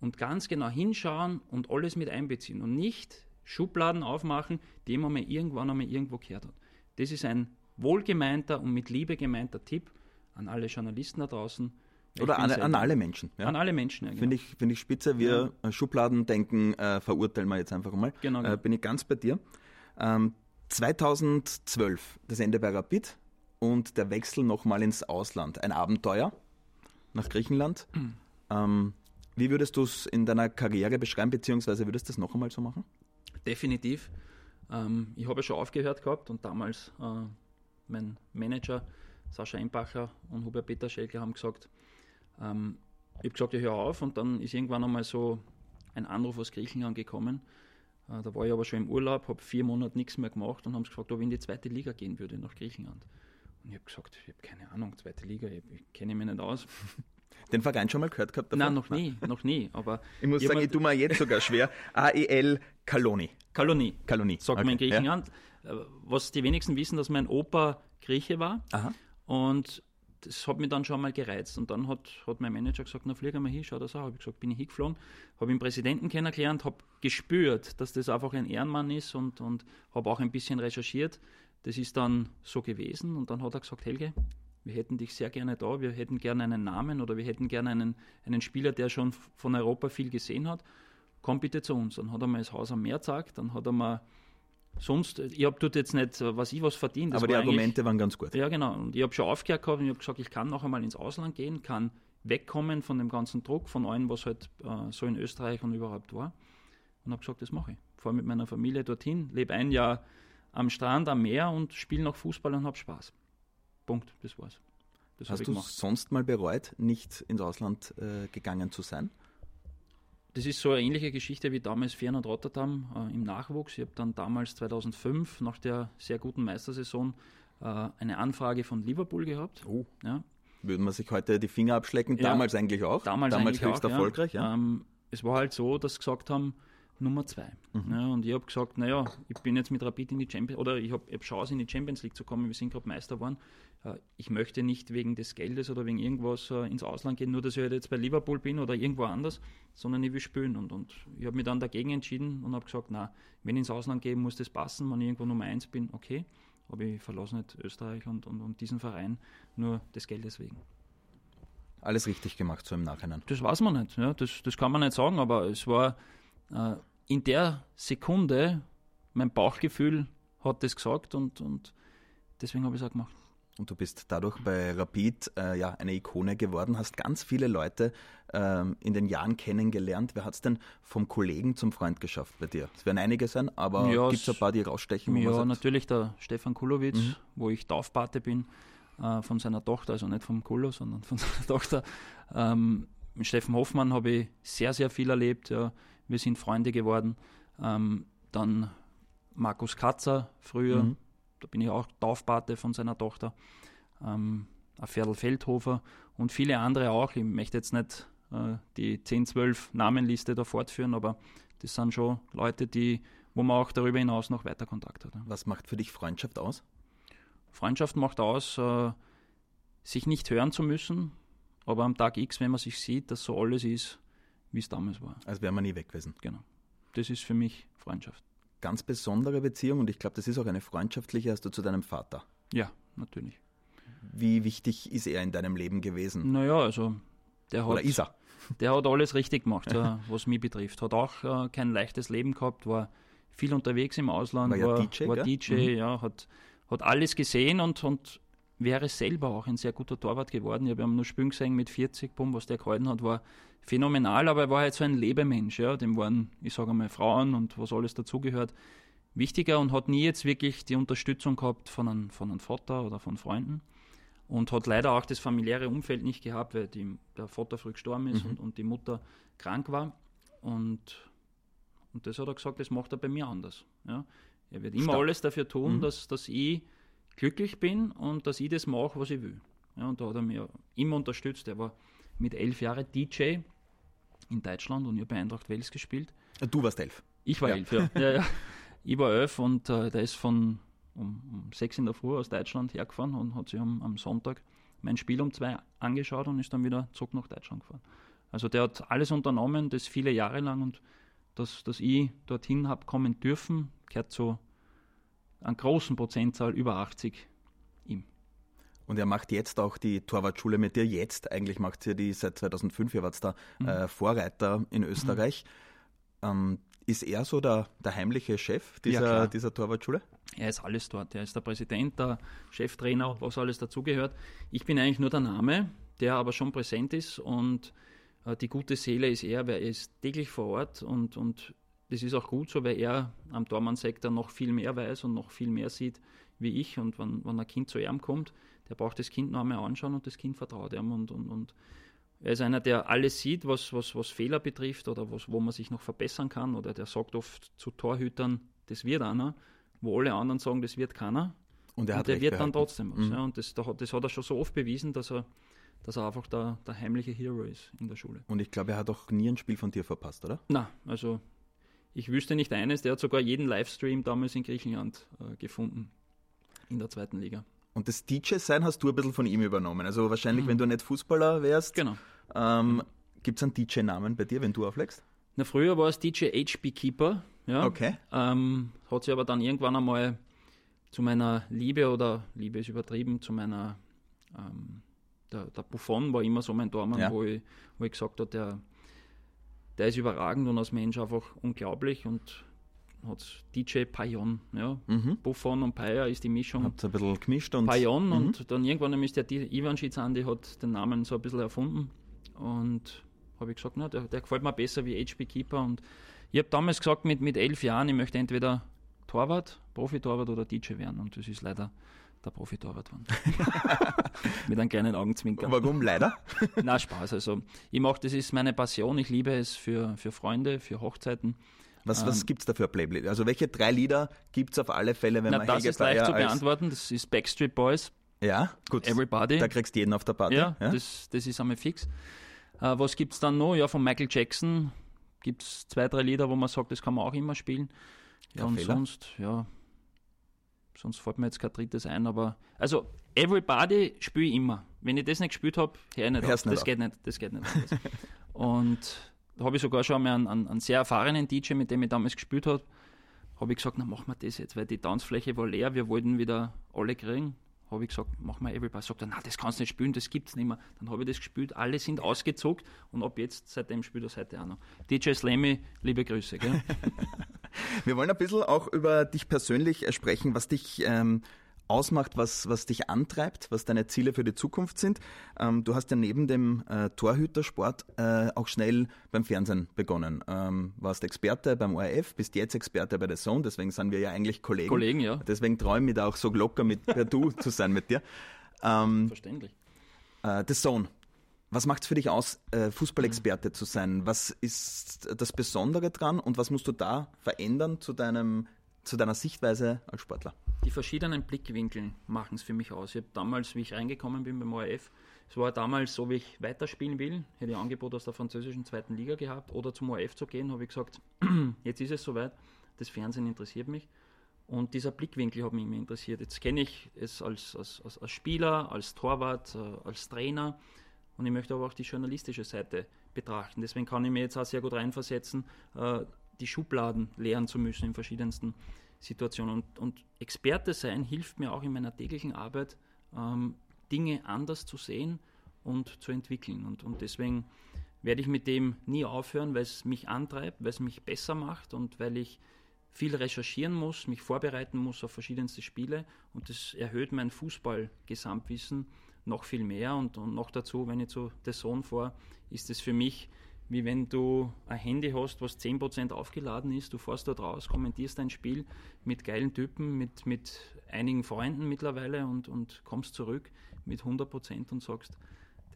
und ganz genau hinschauen und alles mit einbeziehen und nicht Schubladen aufmachen, die man mal irgendwann einmal irgendwo gehört hat. Das ist ein wohlgemeinter und mit Liebe gemeinter Tipp an alle Journalisten da draußen. Oder an, an, alle Menschen. Ja. An alle Menschen, ja, genau. Finde ich, find ich spitze. Wir ja. Schubladen denken, äh, verurteilen wir jetzt einfach mal. Genau, genau. Äh, bin ich ganz bei dir. Ähm, 2012 das Ende bei Rapid und der Wechsel nochmal ins Ausland. Ein Abenteuer nach Griechenland. Mhm. Ähm, wie würdest du es in deiner Karriere beschreiben, beziehungsweise würdest du das noch einmal so machen? Definitiv. Ähm, ich habe ja schon aufgehört gehabt und damals äh, mein Manager Sascha Embacher und Hubert Peter Schelke haben gesagt, ähm, ich habe gesagt, ich höre auf und dann ist irgendwann einmal so ein Anruf aus Griechenland gekommen äh, da war ich aber schon im Urlaub, habe vier Monate nichts mehr gemacht und haben gefragt, ob ich in die zweite Liga gehen würde nach Griechenland. Und ich habe gesagt, ich habe keine Ahnung, zweite Liga, ich, ich kenne mich nicht aus. Den Verein schon mal gehört gehabt? Davon? Nein, noch nie, noch nie. Aber ich muss sagen, ich tue mir jetzt sogar schwer. AEL Kaloni. Kaloni. Kaloni. Sagt okay. man in Griechenland. Ja. Äh, was die wenigsten wissen, dass mein Opa Grieche war. Aha. Und das hat mich dann schon mal gereizt. Und dann hat, hat mein Manager gesagt, na flieg mal hin, schau das an. Habe ich gesagt, bin ich hingeflogen, habe den Präsidenten kennengelernt, habe gespürt, dass das einfach ein Ehrenmann ist und, und habe auch ein bisschen recherchiert. Das ist dann so gewesen. Und dann hat er gesagt, Helge, wir hätten dich sehr gerne da, wir hätten gerne einen Namen oder wir hätten gerne einen, einen Spieler, der schon von Europa viel gesehen hat. Komm bitte zu uns. Dann hat er mir das Haus am Meer gezeigt, dann hat er mir sonst, ich habe dort jetzt nicht, was ich was verdient. Aber die Argumente waren ganz gut. Ja, genau. Und ich habe schon aufgehört gehabt und ich habe gesagt, ich kann noch einmal ins Ausland gehen, kann wegkommen von dem ganzen Druck, von allem, was halt äh, so in Österreich und überhaupt war. Und habe gesagt, das mache ich. Fahre mit meiner Familie dorthin, lebe ein Jahr am Strand, am Meer und spiele noch Fußball und habe Spaß. Punkt, das war's. Das Hast du sonst mal bereut, nicht ins Ausland äh, gegangen zu sein? Das ist so eine ähnliche Geschichte wie damals Feyenoord Rotterdam äh, im Nachwuchs. Ich habe dann damals 2005 nach der sehr guten Meistersaison äh, eine Anfrage von Liverpool gehabt. Oh. Ja. Würden wir sich heute die Finger abschlecken? Ja. Damals eigentlich auch. Damals, damals höchst auch, erfolgreich. Ja. Ähm, es war halt so, dass sie gesagt haben, Nummer zwei. Mhm. Ja, und ich habe gesagt, naja, ich bin jetzt mit Rapid in die Champions oder ich habe hab Chance in die Champions League zu kommen, wir sind gerade Meister geworden. Äh, ich möchte nicht wegen des Geldes oder wegen irgendwas äh, ins Ausland gehen, nur dass ich halt jetzt bei Liverpool bin oder irgendwo anders, sondern ich will spielen. Und, und ich habe mich dann dagegen entschieden und habe gesagt, na, wenn ich ins Ausland gehe, muss das passen, wenn ich irgendwo Nummer eins bin, okay. Aber ich verlasse nicht Österreich und, und, und diesen Verein nur des Geldes wegen alles richtig gemacht, so im Nachhinein. Das weiß man nicht, ja, das, das kann man nicht sagen, aber es war in der Sekunde, mein Bauchgefühl hat das gesagt und, und deswegen habe ich es auch gemacht. Und du bist dadurch bei Rapid äh, ja eine Ikone geworden, hast ganz viele Leute ähm, in den Jahren kennengelernt. Wer hat es denn vom Kollegen zum Freund geschafft bei dir? Es werden einige sein, aber Ja, gibt es ein paar, die rausstechen? Ja, natürlich der Stefan Kulowitz, Mhm. wo ich Taufpate bin, äh, von seiner Tochter, also nicht vom Kulo, sondern von seiner Tochter. Ähm, mit Steffen Hoffmann habe ich sehr, sehr viel erlebt. Ja. Wir sind Freunde geworden. Ähm, dann Markus Katzer früher, Mhm. da bin ich auch Taufpate von seiner Tochter. Ähm, ein Ferdl Feldhofer und viele andere auch. Ich möchte jetzt nicht äh, die 10, 12 Namenliste da fortführen, aber das sind schon Leute, die, wo man auch darüber hinaus noch weiter Kontakt hat. Was macht für dich Freundschaft aus? Freundschaft macht aus, äh, sich nicht hören zu müssen, aber am Tag X, wenn man sich sieht, dass so alles ist, wie es damals war. Als wäre man nie weg gewesen. Genau. Das ist für mich Freundschaft. Ganz besondere Beziehung und ich glaube, das ist auch eine freundschaftliche, hast du zu deinem Vater. Ja, natürlich. Wie wichtig ist er in deinem Leben gewesen? Naja, also der hat, Oder ist er? der hat alles richtig gemacht, äh, was mich betrifft. Hat auch äh, kein leichtes Leben gehabt, war viel unterwegs im Ausland, War ja war, DJ, war? DJ Mhm. ja, hat, hat alles gesehen und, und wäre selber auch ein sehr guter Torwart geworden. Ich habe ihn nur spielen gesehen mit 40, bumm, was der gehalten hat, war phänomenal, aber er war halt so ein Lebemensch. Ja. Dem waren, ich sage einmal, Frauen und was alles dazugehört, wichtiger und hat nie jetzt wirklich die Unterstützung gehabt von einem, von einem Vater oder von Freunden. Und hat leider auch das familiäre Umfeld nicht gehabt, weil die, der Vater früh gestorben ist Mhm. und, und die Mutter krank war. Und, und das hat er gesagt, das macht er bei mir anders. Ja. Er wird immer Stark. alles dafür tun, Mhm. dass, dass ich glücklich bin und dass ich das mache, was ich will. Ja, und da hat er mir immer unterstützt. Er war mit elf Jahren DJ in Deutschland und ich habe bei Eintracht Wels gespielt. Du warst elf. Ich war Ja. elf, ja. ja, ja. Ich war elf und äh, der ist von um, um sechs in der Früh aus Deutschland hergefahren und hat sich am, am Sonntag mein Spiel um zwei angeschaut und ist dann wieder zurück nach Deutschland gefahren. Also der hat alles unternommen, das viele Jahre lang und dass, dass ich dorthin habe kommen dürfen, gehört zu einer großen Prozentzahl, über 80 ihm. Und er macht jetzt auch die Torwartschule mit dir. Jetzt eigentlich macht sie die seit 2005. Ihr wart da Mhm. äh, Vorreiter in Österreich. Ähm, ist er so der, der heimliche Chef dieser, klar. dieser Torwartschule? Er ist alles dort. Er ist der Präsident, der Cheftrainer, was alles dazugehört. Ich bin eigentlich nur der Name, der aber schon präsent ist und äh, die gute Seele ist er, weil er ist täglich vor Ort und, und das ist auch gut so, weil er am Tormann-Sektor noch viel mehr weiß und noch viel mehr sieht wie ich und wenn, wenn ein Kind zu ihm kommt, der braucht das Kind noch einmal anschauen und das Kind vertraut ihm und, und, und er ist einer, der alles sieht, was, was, was Fehler betrifft oder was, wo man sich noch verbessern kann oder der sagt oft zu Torhütern, das wird einer, wo alle anderen sagen, das wird keiner. Und er und hat der wird dann trotzdem was. Mhm. Ja, und das, das hat er schon so oft bewiesen, dass er, dass er einfach der, der heimliche Hero ist in der Schule. Und ich glaube, er hat auch nie ein Spiel von dir verpasst, oder? Na, also ich wüsste nicht eines, der hat sogar jeden Livestream damals in Griechenland äh, gefunden. In der zweiten Liga. Und das DJ-Sein hast du ein bisschen von ihm übernommen. Also wahrscheinlich, wenn du nicht Fußballer wärst, Genau. ähm, gibt es einen DJ-Namen bei dir, wenn du auflegst? Na, früher war es DJ HB Keeper. Ja. Okay. Ähm, hat sich aber dann irgendwann einmal zu meiner Liebe oder Liebe ist übertrieben, zu meiner ähm, der, der Buffon war immer so mein Tormann, Ja. wo, ich, wo ich gesagt habe, der, der ist überragend und als Mensch einfach unglaublich und hat DJ Payon, ja. Mhm. Buffon und Paya ist die Mischung. Habt ein bisschen gemischt und. Payon Mhm. und dann irgendwann ist der Ivan Schizandi hat den Namen so ein bisschen erfunden und habe ich gesagt, na, der, der gefällt mir besser wie HB Keeper und ich habe damals gesagt, mit, mit elf Jahren, ich möchte entweder Torwart, Profitorwart oder DJ werden und das ist leider der Profitorwart geworden. mit einem kleinen Augenzwinkern. Warum leider? Na Spaß, also ich mache, das ist meine Passion, ich liebe es für, für Freunde, für Hochzeiten. Was, was gibt es da für Playlist? Also welche drei Lieder gibt es auf alle Fälle, wenn Na, man das Helge ist leicht zu beantworten, das ist Backstreet Boys, Ja, gut. Everybody. Da kriegst du jeden auf der Party. Ja, Das, das ist einmal fix. Äh, was gibt es dann noch? Ja, von Michael Jackson gibt es zwei, drei Lieder, wo man sagt, das kann man auch immer spielen. Ja, und Fehler. sonst, ja, sonst fällt mir jetzt kein drittes ein, aber also Everybody spiele ich immer. Wenn ich das nicht gespielt habe, höre ich nicht Hörst auf. nicht Das auf. geht nicht, das geht nicht. und da habe ich sogar schon mal einen, einen, einen sehr erfahrenen DJ, mit dem ich damals gespielt habe, habe ich gesagt, na machen wir das jetzt, weil die Tanzfläche war leer, wir wollten wieder alle kriegen. Habe ich gesagt, mach mal Everybody. Sagt er, na, das kannst du nicht spielen, das gibt's nicht mehr. Dann habe ich das gespielt, alle sind ausgezuckt und ab jetzt, seitdem spielt er heute auch noch. DJ Slammy, liebe Grüße. Gell? Wir wollen ein bisschen auch über dich persönlich äh, sprechen, was dich ähm, ausmacht, was, was dich antreibt, was deine Ziele für die Zukunft sind. Ähm, du hast ja neben dem äh, Torhütersport äh, auch schnell beim Fernsehen begonnen. Ähm, warst Experte beim ORF, bist jetzt Experte bei der Zone, deswegen sind wir ja eigentlich Kollegen. Kollegen, ja. Deswegen träume ich da auch so locker mit per Du zu sein mit dir. Ähm, Verständlich. Äh, The Zone. Was macht es für dich aus, äh, Fußballexperte zu sein? Was ist das Besondere dran und was musst du da verändern zu, deinem, zu deiner Sichtweise als Sportler? Die verschiedenen Blickwinkel machen es für mich aus. Ich habe damals, wie ich reingekommen bin beim ORF, es war damals so, wie ich weiterspielen will, hätte ich Angebot aus der französischen zweiten Liga gehabt oder zum ORF zu gehen, habe ich gesagt, jetzt ist es soweit, das Fernsehen interessiert mich. Und dieser Blickwinkel hat mich immer interessiert. Jetzt kenne ich es als, als, als, als Spieler, als Torwart, äh, als Trainer und ich möchte aber auch die journalistische Seite betrachten. Deswegen kann ich mir jetzt auch sehr gut reinversetzen, äh, die Schubladen leeren zu müssen in verschiedensten Situationen. Und, und Experte sein hilft mir auch in meiner täglichen Arbeit, ähm, Dinge anders zu sehen und zu entwickeln. Und, und deswegen werde ich mit dem nie aufhören, weil es mich antreibt, weil es mich besser macht und weil ich viel recherchieren muss, mich vorbereiten muss auf verschiedenste Spiele und das erhöht mein Fußball-Gesamtwissen noch viel mehr und, und noch dazu, wenn ich zu der Sohn fahre, ist es für mich wie wenn du ein Handy hast, was 10% aufgeladen ist, du fährst dort raus, kommentierst dein Spiel mit geilen Typen, mit, mit einigen Freunden mittlerweile und, und kommst zurück mit 100% und sagst,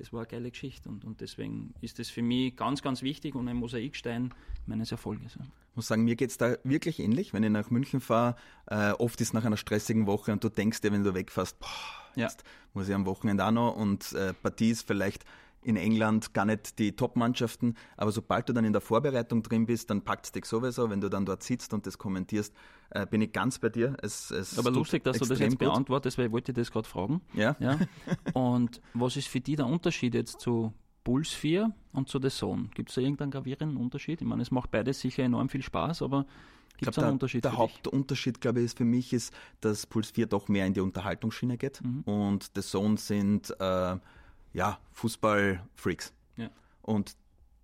das war eine geile Geschichte und, und deswegen ist das für mich ganz, ganz wichtig und ein Mosaikstein meines Erfolges. Ich muss sagen, mir geht es da wirklich ähnlich. Wenn ich nach München fahre, äh, oft ist nach einer stressigen Woche und du denkst dir, wenn du wegfährst, boah, jetzt ja. muss ich am Wochenende auch noch und äh, Partie ist vielleicht in England gar nicht die Top-Mannschaften, aber sobald du dann in der Vorbereitung drin bist, dann packt es dich sowieso, wenn du dann dort sitzt und das kommentierst, äh, bin ich ganz bei dir. Es, es aber lustig, dass du das jetzt gut. beantwortest, weil ich wollte das gerade fragen. Ja. ja. Und was ist für dich der Unterschied jetzt zu Puls 4 und zu The Zone? Gibt es da irgendeinen gravierenden Unterschied? Ich meine, es macht beides sicher enorm viel Spaß, aber Gibt es einen Unterschied? Der Hauptunterschied, glaube ich, ist für mich, ist, dass Puls 4 doch mehr in die Unterhaltungsschiene geht mhm. und The Zone sind äh, ja, Fußballfreaks. Ja. Und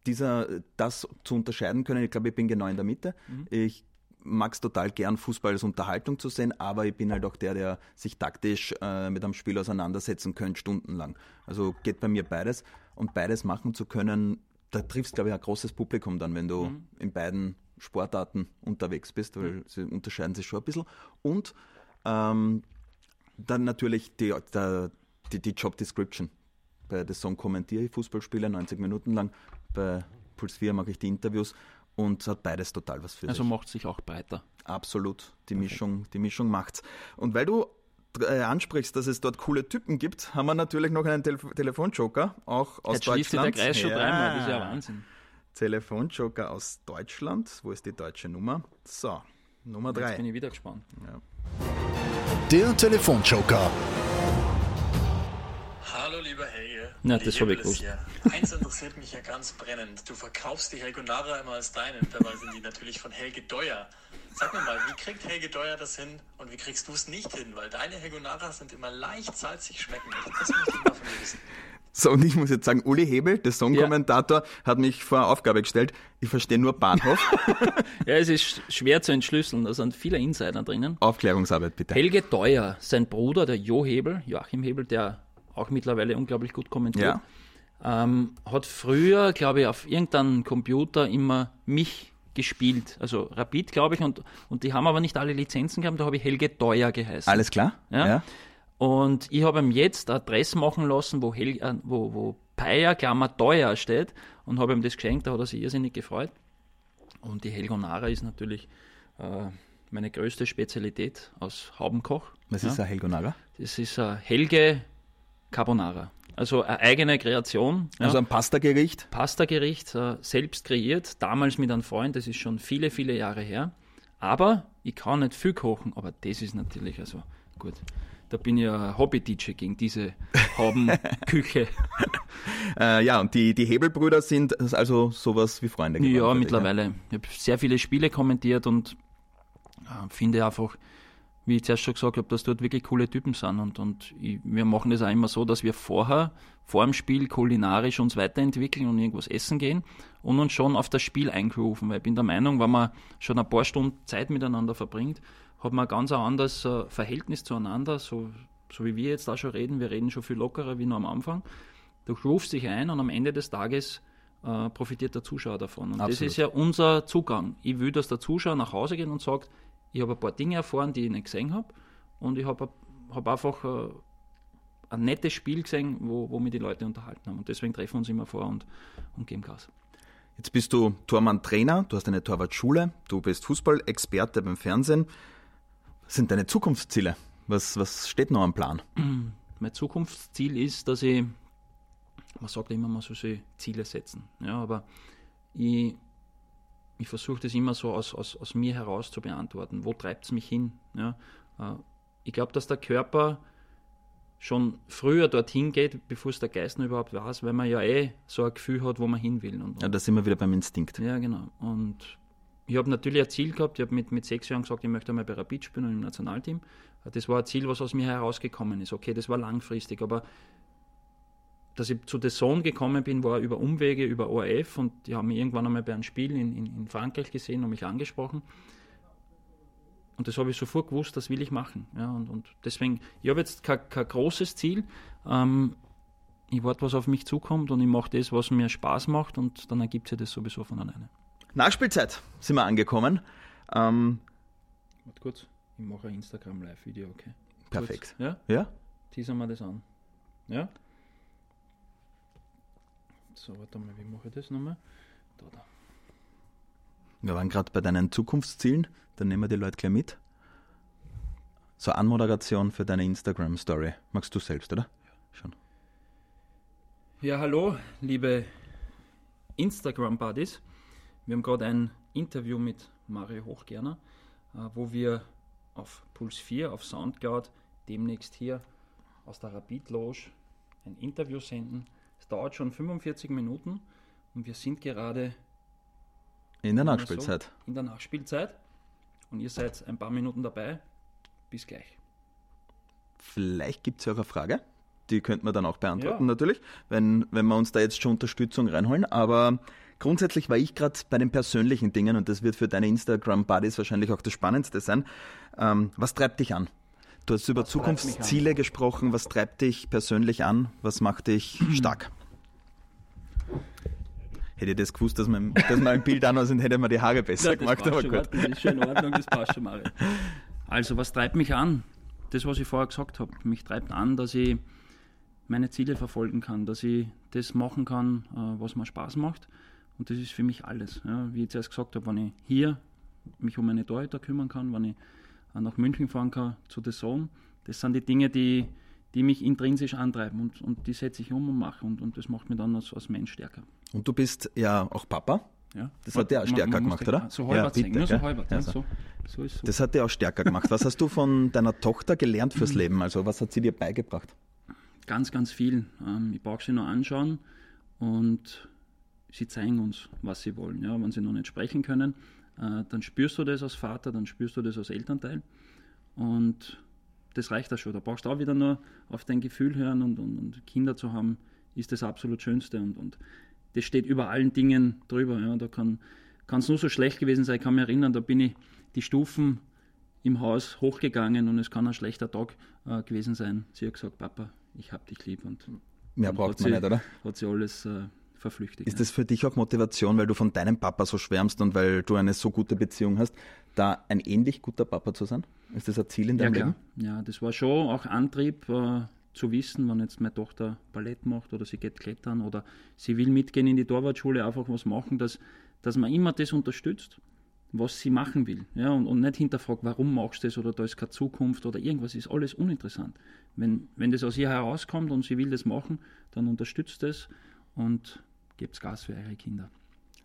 dieser, das zu unterscheiden können, ich glaube, ich bin genau in der Mitte. Mhm. Ich mag es total gern, Fußball als Unterhaltung zu sehen, aber ich bin halt auch der, der sich taktisch äh, mit einem Spiel auseinandersetzen könnte, stundenlang. Also geht bei mir beides. Und beides machen zu können, da triffst, glaube ich, ein großes Publikum dann, wenn du mhm. in beiden Sportarten unterwegs bist, weil mhm. sie unterscheiden sich schon ein bisschen. Und ähm, dann natürlich die, die, die Job Description. Bei The Song kommentiere ich Fußballspiele 90 Minuten lang. Bei Puls 4 mache ich die Interviews und hat beides total was für also sich. Also macht sich auch breiter. Absolut. Die. Mischung, die Mischung macht's. Und weil du äh, ansprichst, dass es dort coole Typen gibt, haben wir natürlich noch einen Telef Telefonjoker, auch aus Jetzt Deutschland. der Kreis schon ja. dreimal, das ist ja Wahnsinn. Telefonjoker aus Deutschland. Wo ist die deutsche Nummer? So, Nummer drei. Jetzt bin ich wieder gespannt. Ja. Der Telefonjoker. Na, das habe ich gewusst. Eins interessiert mich ja ganz brennend. Du verkaufst die Helgonara immer als deinen, dabei sind die natürlich von Helge Deuer. Sag mir mal, wie kriegt Helge Deuer das hin und wie kriegst du es nicht hin? Weil deine Helgonara sind immer leicht salzig schmecken. Das möchte ich mal von dir wissen. So, und ich muss jetzt sagen, Uli Hebel, der Songkommentator, ja. hat mich vor eine Aufgabe gestellt. Ich verstehe nur Bahnhof. ja, es ist schwer zu entschlüsseln. Da sind viele Insider drinnen. Aufklärungsarbeit, bitte. Helge Deuer, sein Bruder, der Jo Hebel, Joachim Hebel, der auch mittlerweile unglaublich gut kommentiert. Ja. Ähm, hat früher, glaube ich, auf irgendeinem Computer immer mich gespielt. Also Rapid, glaube ich, und, und die haben aber nicht alle Lizenzen gehabt, da habe ich Helge Teuer geheißen. Alles klar? Ja. ja. Und ich habe ihm jetzt ein Dress machen lassen, wo, Hel äh, wo, wo Peier, Klammer, Teuer steht und habe ihm das geschenkt, da hat er sich irrsinnig gefreut. Und die Helgonara ist natürlich äh, meine größte Spezialität aus Haubenkoch. Was ja. ist ein Helgonara? Das ist ein Helge Carbonara. Also eine eigene Kreation. Also ja. ein Pasta-Gericht? Pasta-Gericht, äh, selbst kreiert, damals mit einem Freund, das ist schon viele, viele Jahre her. Aber ich kann nicht viel kochen, aber das ist natürlich also gut. Da bin ich ein Hobby-DJ gegen diese Haubenküche. äh, ja, und die, die Hebelbrüder sind also sowas wie Freunde geworden. Ja, mittlerweile. Ich habe sehr viele Spiele kommentiert und äh, finde einfach, wie ich zuerst schon gesagt habe, dass dort wirklich coole Typen sind. Und, und ich, wir machen das auch immer so, dass wir vorher, vor dem Spiel, kulinarisch uns weiterentwickeln und irgendwas essen gehen und uns schon auf das Spiel eingerufen. Weil ich bin der Meinung, wenn man schon ein paar Stunden Zeit miteinander verbringt, hat man ein ganz anderes äh, Verhältnis zueinander, so, so wie wir jetzt da schon reden. Wir reden schon viel lockerer wie nur am Anfang. Du rufst dich ein und am Ende des Tages äh, profitiert der Zuschauer davon. Und Absolut. das ist ja unser Zugang. Ich will, dass der Zuschauer nach Hause geht und sagt, ich habe ein paar Dinge erfahren, die ich nicht gesehen habe. Und ich habe hab einfach äh, ein nettes Spiel gesehen, wo, wo mich die Leute unterhalten haben. Und deswegen treffen wir uns immer vor und, und geben Gas. Jetzt bist du Tormann-Trainer, du hast eine Torwartschule, du bist Fußballexperte beim Fernsehen. Was sind deine Zukunftsziele? Was, was steht noch am Plan? Mein Zukunftsziel ist, dass ich, man sagt immer, man soll sich Ziele setzen. Ja, aber ich ich versuche das immer so aus, aus, aus mir heraus zu beantworten. Wo treibt es mich hin? Ja, äh, ich glaube, dass der Körper schon früher dorthin geht, bevor es der Geist noch überhaupt weiß, weil man ja eh so ein Gefühl hat, wo man hin will. Und, ja, da sind wir wieder beim Instinkt. Ja, genau. Und ich habe natürlich ein Ziel gehabt, ich habe mit, mit sechs Jahren gesagt, ich möchte einmal bei Rapid spielen und im Nationalteam. Das war ein Ziel, was aus mir herausgekommen ist. Okay, das war langfristig, aber dass ich zu The Zone gekommen bin, war über Umwege, über ORF und die haben mich irgendwann einmal bei einem Spiel in, in, in Frankreich gesehen und mich angesprochen. Und das habe ich sofort gewusst, das will ich machen. Ja, und, und deswegen, ich habe jetzt kein, kein großes Ziel. Ähm, ich warte, was auf mich zukommt und ich mache das, was mir Spaß macht und dann ergibt sich das sowieso von alleine. Nachspielzeit sind wir angekommen. Ähm, Warte kurz, ich mache ein Instagram-Live-Video, okay? Perfekt. Kurz, ja? Ja? Teasern wir das an. Ja? So, warte mal, wie mache ich das nochmal? Da, da. Wir waren gerade bei deinen Zukunftszielen, dann nehmen wir die Leute gleich mit. So Anmoderation für deine Instagram-Story. Magst du selbst, oder? Ja, schon. Ja, hallo, liebe Instagram-Buddies. Wir haben gerade ein Interview mit Mario Hochgerner, äh, wo wir auf Puls 4, auf Soundcloud, demnächst hier aus der Rapid Loge ein Interview senden es dauert schon 45 Minuten und wir sind gerade in der Nachspielzeit. So, in der Nachspielzeit und ihr seid ein paar Minuten dabei. Bis gleich. Vielleicht gibt es ja auch eine Frage. Die könnten wir dann auch beantworten, ja. natürlich, wenn, wenn wir uns da jetzt schon Unterstützung reinholen. Aber grundsätzlich war ich gerade bei den persönlichen Dingen und das wird für deine Instagram-Buddies wahrscheinlich auch das Spannendste sein. Ähm, was treibt dich an? Du hast über was Zukunftsziele gesprochen. Was treibt dich persönlich an? Was macht dich stark? Hätte ich das gewusst, dass man, dass man ein Bild an sind, hätte man die Haare besser ja, gemacht. Aber gut. Das ist schon in Ordnung, das passt schon mal. Also, was treibt mich an? Das, was ich vorher gesagt habe. Mich treibt an, dass ich meine Ziele verfolgen kann, dass ich das machen kann, äh, was mir Spaß macht. Und das ist für mich alles. Ja, wie ich zuerst gesagt habe, wenn ich hier mich um meine Torhüter kümmern kann, wenn ich nach München fahren kann zu The Zone. Das sind die Dinge, die, die mich intrinsisch antreiben und, und die setze ich um und mache und, und das macht mich dann als, als Mensch stärker. Und du bist ja auch Papa. Ja. Das hat dir auch stärker man, man gemacht, oder? So halber ja, bitte, nur so halber. Ja, so. So so. Das hat dir auch stärker gemacht. Was hast du von deiner Tochter gelernt fürs mhm. Leben? Also was hat sie dir beigebracht? Ganz, ganz viel. Ähm, ich brauche sie nur anschauen und sie zeigen uns, was sie wollen. Ja, wenn sie noch nicht sprechen können, äh, dann spürst du das als Vater, dann spürst du das als Elternteil und das reicht da schon. Da brauchst du auch wieder nur auf dein Gefühl hören und, und, und Kinder zu haben, ist das absolut Schönste und, und das steht über allen Dingen drüber. Ja. Da kann es nur so schlecht gewesen sein. Ich kann mich erinnern, da bin ich die Stufen im Haus hochgegangen und es kann ein schlechter Tag äh, gewesen sein. Sie hat gesagt, Papa, ich hab dich lieb. Und, Mehr braucht man sie, nicht, oder? Hat sie alles äh, verflüchtigt. Ist das für dich auch Motivation, weil du von deinem Papa so schwärmst und weil du eine so gute Beziehung hast, da ein ähnlich guter Papa zu sein? Ist das ein Ziel in deinem ja, Leben? Ja, das war schon auch Antrieb äh, zu wissen, wenn jetzt meine Tochter Ballett macht oder sie geht klettern oder sie will mitgehen in die Torwartschule, einfach was machen, dass, dass man immer das unterstützt, was sie machen will. Ja, und, und nicht hinterfragt, warum machst du das oder da ist keine Zukunft oder irgendwas, ist alles uninteressant. Wenn, wenn das aus ihr herauskommt und sie will das machen, dann unterstützt es und gebt Gas für eure Kinder.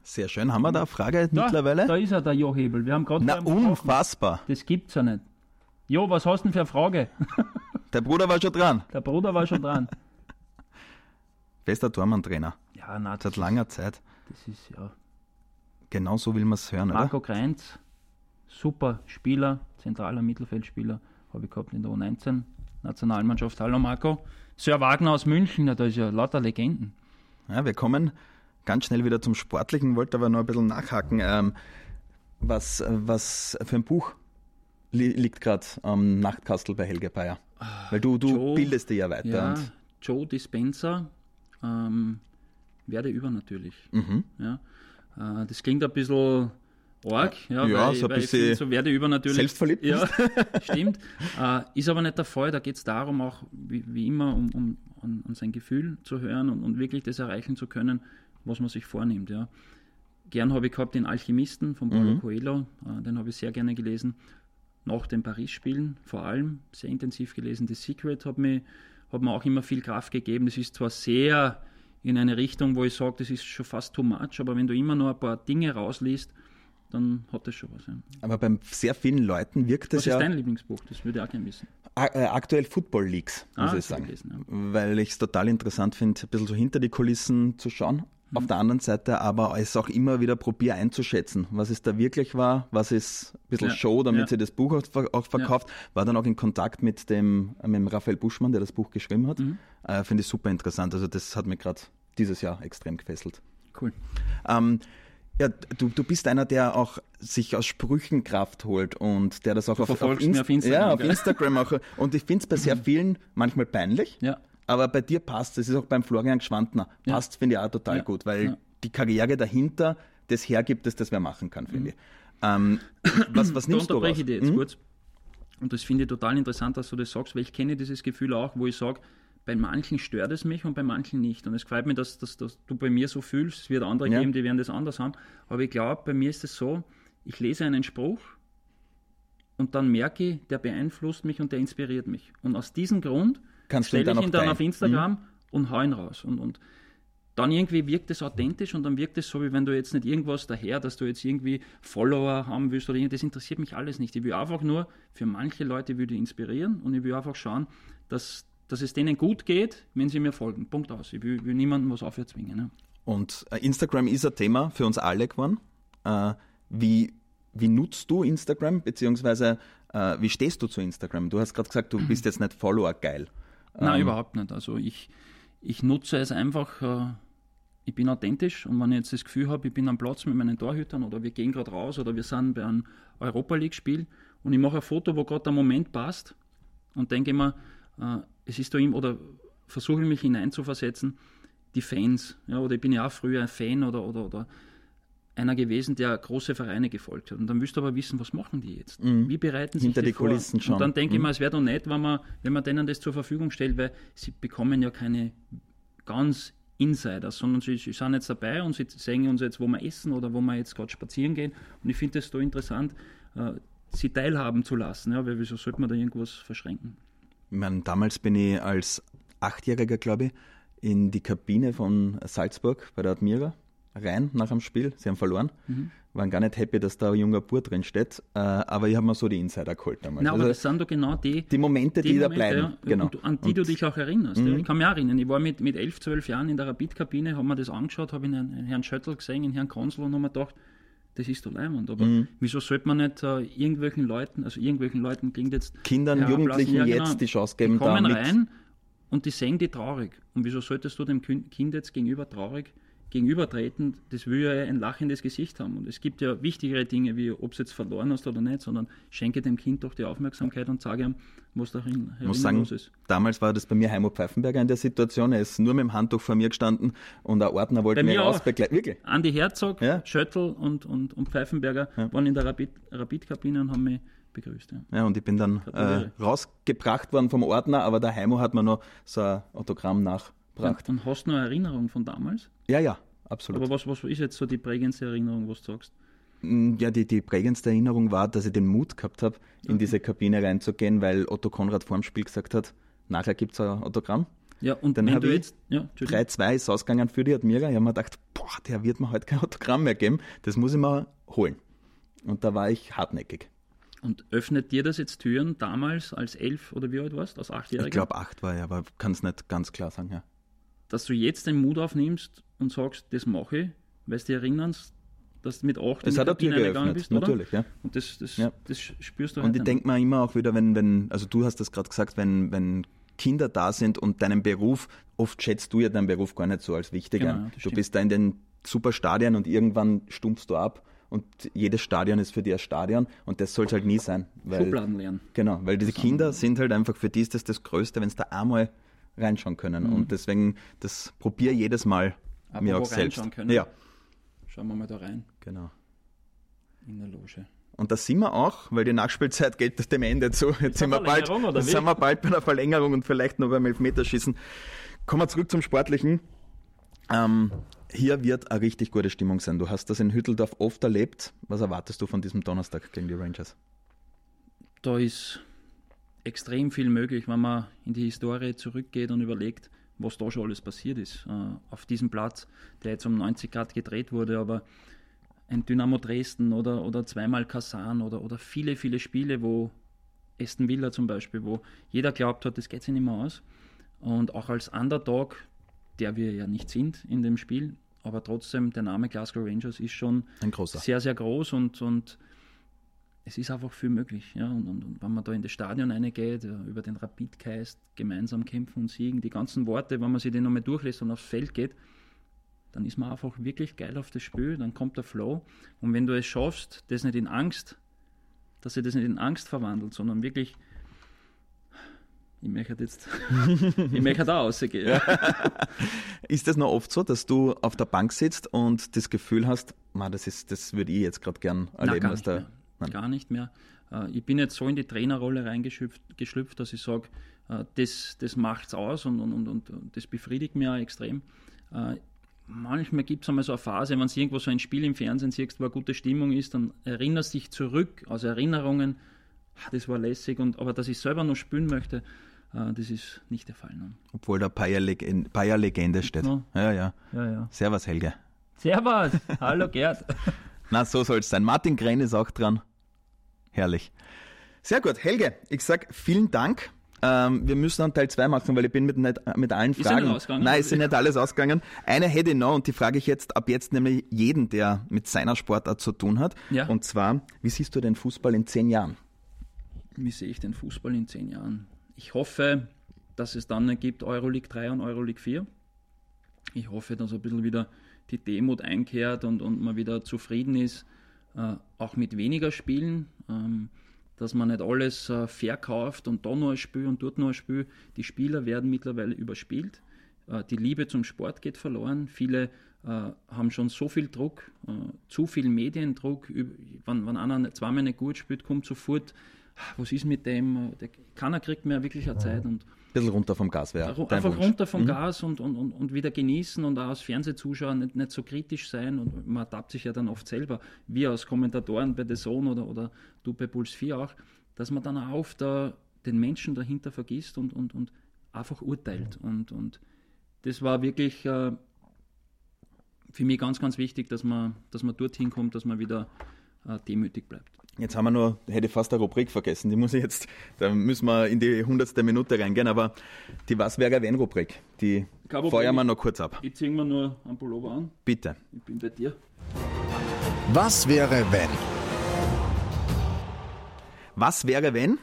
Sehr schön. Haben wir da eine Frage da, mittlerweile? Da ist er, der Jo Hebel. Wir haben gerade Na, unfassbar. Das gibt's ja nicht. Jo, was hast du denn für eine Frage? Der Bruder war schon dran. Der Bruder war schon dran. Bester Tormann-Trainer. Ja, nein. Seit langer Zeit. Das ist ja. Genau so will man es hören, Marco oder? Kreinz, super Spieler, zentraler Mittelfeldspieler, habe ich gehabt in der U19 Nationalmannschaft. Hallo Marco. Sir Wagner aus München, da ist ja lauter Legenden. Ja, wir kommen ganz schnell wieder zum Sportlichen, wollte aber noch ein bisschen nachhaken. Ähm, was, was für ein Buch li liegt gerade am Nachtkastel bei Helge Bayer? Weil du, du Joe- bildest dich ja weiter. Ja, Joe Dispenza, ähm, werde übernatürlich. Mhm. Ja. Äh, das klingt ein bisschen arg, ja, Ja, weil, so ein bisschen so werde übernatürlich. selbstverliebt Ja, stimmt. Äh, ist aber nicht der Fall. Da geht es darum, auch wie, wie immer, um, um an, an sein Gefühl zu hören und, und wirklich das erreichen zu können, was man sich vornimmt. Ja. Gern habe ich gehabt den Alchemisten von Paulo Coelho, äh, den habe ich sehr gerne gelesen. Nach den Paris-Spielen vor allem sehr intensiv gelesen. The Secret hat mir, hat mir auch immer viel Kraft gegeben. Das ist zwar sehr in eine Richtung, wo ich sage, das ist schon fast too much, aber wenn du immer nur ein paar Dinge rausliest, dann hat das schon was. Ja. Aber bei sehr vielen Leuten wirkt Was es ist ja dein Lieblingsbuch? Das würde ich auch gerne wissen. Äh, aktuell Football Leagues, muss Ah, ich sagen. ich gelesen, Weil ich es total interessant finde, ein bisschen so hinter die Kulissen zu schauen. Mhm. Auf der anderen Seite aber es auch immer wieder probiere einzuschätzen, was es da wirklich war, was ist ein bisschen Ja, Show, damit ja. sie das Buch auch verkauft. War dann auch in Kontakt mit dem, mit dem Raphael Buschmann, der das Buch geschrieben hat. Mhm. Äh, Finde ich super interessant. Also das hat mich gerade dieses Jahr extrem gefesselt. Cool. Ähm, ja, du, du bist einer, der auch sich aus Sprüchen Kraft holt und der das auch auf, auf, verfolgst mich auf Instagram, ja, auf? Instagram auch. Und ich finde es bei sehr vielen manchmal peinlich, Ja. aber bei dir passt es. ist auch beim Florian Gschwandner. Ja. Passt, finde ich auch total gut, weil die Karriere dahinter das hergibt, dass das wer machen kann, finde ich. Ähm, was, was Da nimmst du unterbreche ich dich jetzt Hm? kurz. Und das finde ich total interessant, dass du das sagst, weil ich kenne dieses Gefühl auch, wo ich sage, bei manchen stört es mich und bei manchen nicht. Und es freut mich, dass, dass, dass du bei mir so fühlst. Es wird andere Ja. geben, die werden das anders haben. Aber ich glaube, bei mir ist es so, ich lese einen Spruch und dann merke ich, der beeinflusst mich und der inspiriert mich. Und aus diesem Grund stelle ich ihn dann auf Instagram und hau ihn raus. Und, und dann irgendwie wirkt es authentisch und dann wirkt es so, wie wenn du jetzt nicht irgendwas daher, dass du jetzt irgendwie Follower haben willst oder irgendwas. Das interessiert mich alles nicht. Ich will einfach nur, für manche Leute würde ich inspirieren und ich will einfach schauen, dass, dass es denen gut geht, wenn sie mir folgen. Punkt aus. Ich will, will niemandem was aufzwingen. Ne? Und äh, Instagram ist ein Thema für uns alle geworden. Äh, wie, wie nutzt du Instagram, beziehungsweise äh, wie stehst du zu Instagram? Du hast gerade gesagt, du bist jetzt nicht Follower geil. Nein, Ähm, überhaupt nicht. Also ich, ich nutze es einfach, äh, ich bin authentisch und wenn ich jetzt das Gefühl habe, ich bin am Platz mit meinen Torhütern oder wir gehen gerade raus oder wir sind bei einem Europa League-Spiel und ich mache ein Foto, wo gerade der Moment passt und denke immer, es ist da ihm oder versuche mich hineinzuversetzen, die Fans, ja, oder ich bin ja auch früher ein Fan oder, oder, oder einer gewesen, der große Vereine gefolgt hat. Und dann willst du aber wissen, was machen die jetzt? Wie bereiten sich Mhm. Hinter die vor? Kulissen schauen. Und dann denke ich mir, es wäre doch nett, wenn man, wenn man denen das zur Verfügung stellt, weil sie bekommen ja keine ganz Insiders, sondern sie, sie sind jetzt dabei und sie zeigen uns jetzt, wo wir essen oder wo wir jetzt gerade spazieren gehen. Und ich finde es da interessant, äh, sie teilhaben zu lassen, ja, weil wieso sollte man da irgendwas verschränken? Ich meine, damals bin ich als Achtjähriger, glaube ich, in die Kabine von Salzburg bei der Admira rein nach dem Spiel. Sie haben verloren. Mhm. Waren gar nicht happy, dass da ein junger Bur drin steht. Äh, aber ich habe mir so die Insider geholt damals. Na, aber Also, das sind doch genau die, die Momente, die, da Momente, bleiben. ja, genau. und, an die du dich auch erinnerst. Ja. Ich kann mich auch erinnern, ich war mit, mit 11, 12 Jahren in der Rapid-Kabine, habe mir das angeschaut, habe einen Herrn Schöttl gesehen, einen Herrn Konsel und habe mir gedacht, das ist doch leimend. Aber Mhm. wieso sollte man nicht äh, irgendwelchen Leuten, also irgendwelchen Leuten klingt jetzt Kindern, Jugendlichen ja, genau, jetzt die Chance geben, die kommen da mit- rein und die sehen die traurig. Und wieso solltest du dem Kin- Kind jetzt gegenüber traurig gegenübertreten, das will ja ein lachendes Gesicht haben. Und es gibt ja wichtigere Dinge, wie ob es jetzt verloren hast oder nicht, sondern schenke dem Kind doch die Aufmerksamkeit und sage ihm, was darin muss sagen, los ist. damals war das bei mir Heimo Pfeifenberger in der Situation. Er ist nur mit dem Handtuch vor mir gestanden und der Ordner wollte mich rausbegleiten. Wirklich? Andi Herzog, Ja. Schöttl und, und, und Pfeifenberger waren in der Rapid- Rapid-Kabine und haben mich begrüßt. Ja. Ja, und ich bin dann äh, rausgebracht worden vom Ordner, aber der Heimo hat mir noch so ein Autogramm nachgebracht. Und hast du noch eine Erinnerung von damals? Ja, ja, absolut. Aber was, was ist jetzt so die prägendste Erinnerung, was du sagst? Mm, Ja, die, die prägendste Erinnerung war, dass ich den Mut gehabt habe, in diese Kabine reinzugehen, weil Otto Konrad vor dem Spiel gesagt hat, nachher gibt es ein Autogramm. Ja, und Dann wenn hab du ich jetzt. Ja, Entschuldigung. 3-2 ist ausgegangen für die Admira. Ich habe mir gedacht, boah, der wird mir heute kein Autogramm mehr geben. Das muss ich mir holen. Und da war ich hartnäckig. Und öffnet dir das jetzt Türen damals als elf oder wie alt warst, als achtjähriger? Ich glaube, acht war ich, aber kann es nicht ganz klar sagen. Ja. Dass du jetzt den Mut aufnimmst und sagst, das mache ich, weil du dich erinnerst, dass du mit 8 Das in hat die Kabine reingegangen bist, oder? natürlich, ja. Und das, das, Ja. das spürst du Und ich denke mir immer auch wieder, wenn, wenn, also du hast das gerade gesagt, wenn, wenn Kinder da sind und deinen Beruf, oft schätzt du ja deinen Beruf gar nicht so als wichtig Genau, das Du stimmt. bist da in den super Stadien und irgendwann stumpfst du ab und jedes Stadion ist für dich ein Stadion und das soll es halt nie sein. Weil, Schubladen lernen. Genau, weil diese Kinder sind halt einfach, für die ist das das Größte, wenn sie da einmal reinschauen können. Mhm. Und deswegen, das probiere jedes Mal mir auch Apropos selbst. reinschauen können. Ja, Schauen wir mal da rein genau. in der Loge. Und da sind wir auch, weil die Nachspielzeit geht dem Ende zu. Jetzt sind wir bald, sind wir bald bei einer Verlängerung und vielleicht noch beim Elfmeterschießen. Kommen wir zurück zum Sportlichen. Ähm, hier wird eine richtig gute Stimmung sein. Du hast das in Hütteldorf oft erlebt. Was erwartest du von diesem Donnerstag gegen die Rangers? Da ist extrem viel möglich, wenn man in die Historie zurückgeht und überlegt, was da schon alles passiert ist. Äh, auf diesem Platz, der jetzt um 90 Grad gedreht wurde, aber ein Dynamo Dresden oder, oder zweimal Kasan oder, oder viele, viele Spiele, wo Aston Villa zum Beispiel, wo jeder glaubt hat, das geht sich nicht mehr aus. Und auch als Underdog, der wir ja nicht sind in dem Spiel, aber trotzdem der Name Glasgow Rangers ist schon sehr, sehr groß und, und es ist einfach viel möglich. Ja? Und, und, und wenn man da in das Stadion reingeht, ja, über den Rapidgeist, gemeinsam kämpfen und siegen, die ganzen Worte, wenn man sich die nochmal durchlässt und aufs Feld geht, dann ist man einfach wirklich geil auf das Spiel, dann kommt der Flow. Und wenn du es schaffst, das nicht in Angst, dass sich das nicht in Angst verwandelt, sondern wirklich, ich möchte jetzt, ich möchte da rausgehen. Ist das noch oft so, dass du auf der Bank sitzt und das Gefühl hast, man, das, ist, das würde ich jetzt gerade gern Nein, erleben? gar dass nicht der. Nein. Gar nicht mehr. Äh, Ich bin jetzt so in die Trainerrolle reingeschlüpft, geschlüpft, dass ich sage, äh, das, das macht's aus und, und, und, und das befriedigt mich auch extrem. Äh, Manchmal gibt es einmal so eine Phase, wenn du irgendwo so ein Spiel im Fernsehen siehst, wo eine gute Stimmung ist, dann erinnerst du dich zurück aus Erinnerungen, das war lässig, und, aber dass ich selber noch spielen möchte, das ist nicht der Fall. Ne? Obwohl da Bayer-Legende Bayer -Legende steht. Ja, ja. Ja, ja. Servus, Helge. Servus, hallo Gerd. Na, so soll es sein. Martin Kren ist auch dran. Herrlich. Sehr gut. Helge, ich sag vielen Dank. Ähm, wir müssen einen Teil 2 machen, weil ich bin mit, nicht, mit allen ja Fragen. ausgegangen? Nein, ist ja nicht alles ausgegangen. Eine hätte ich noch und die frage ich jetzt ab jetzt nämlich jeden, der mit seiner Sportart zu tun hat. Ja. Und zwar, wie siehst du den Fußball in zehn Jahren? Wie sehe ich den Fußball in zehn Jahren? Ich hoffe, dass es dann gibt Euroleague 3 und Euroleague 4. Ich hoffe, dass ein bisschen wieder die Demut einkehrt und, und man wieder zufrieden ist, äh, auch mit weniger Spielen, ähm, dass man nicht alles äh, verkauft und da nur ein Spiel und dort nur ein Spiel. Die Spieler werden mittlerweile überspielt. Äh, die Liebe zum Sport geht verloren. Viele äh, haben schon so viel Druck, äh, zu viel Mediendruck. Wenn, wenn einer zweimal nicht gut spielt, kommt sofort, "Ah, was ist mit dem? Der, keiner kriegt mehr wirklich eine Zeit. Und bisschen runter vom Gas wäre. Einfach Wunsch. Mhm. runter vom Gas und, und, und, und wieder genießen und auch als Fernsehzuschauer nicht, nicht so kritisch sein. Und man ertappt sich ja dann oft selber, wir als Kommentatoren bei The Zone oder, oder du bei Puls 4 auch, dass man dann auch oft da den Menschen dahinter vergisst und, und, und einfach urteilt. Und, und das war wirklich äh, für mich ganz, ganz wichtig, dass man, dass man dorthin kommt, dass man wieder äh, demütig bleibt. Jetzt haben wir nur, hätte ich fast eine Rubrik vergessen, die muss ich jetzt, da müssen wir in die hundertste Minute reingehen, aber die Was wäre wenn Rubrik, die Problem. feuern wir noch kurz ab. Ich ziehe mir nur einen Pullover an. Bitte. Ich bin bei dir. Was wäre wenn? Was wäre, wenn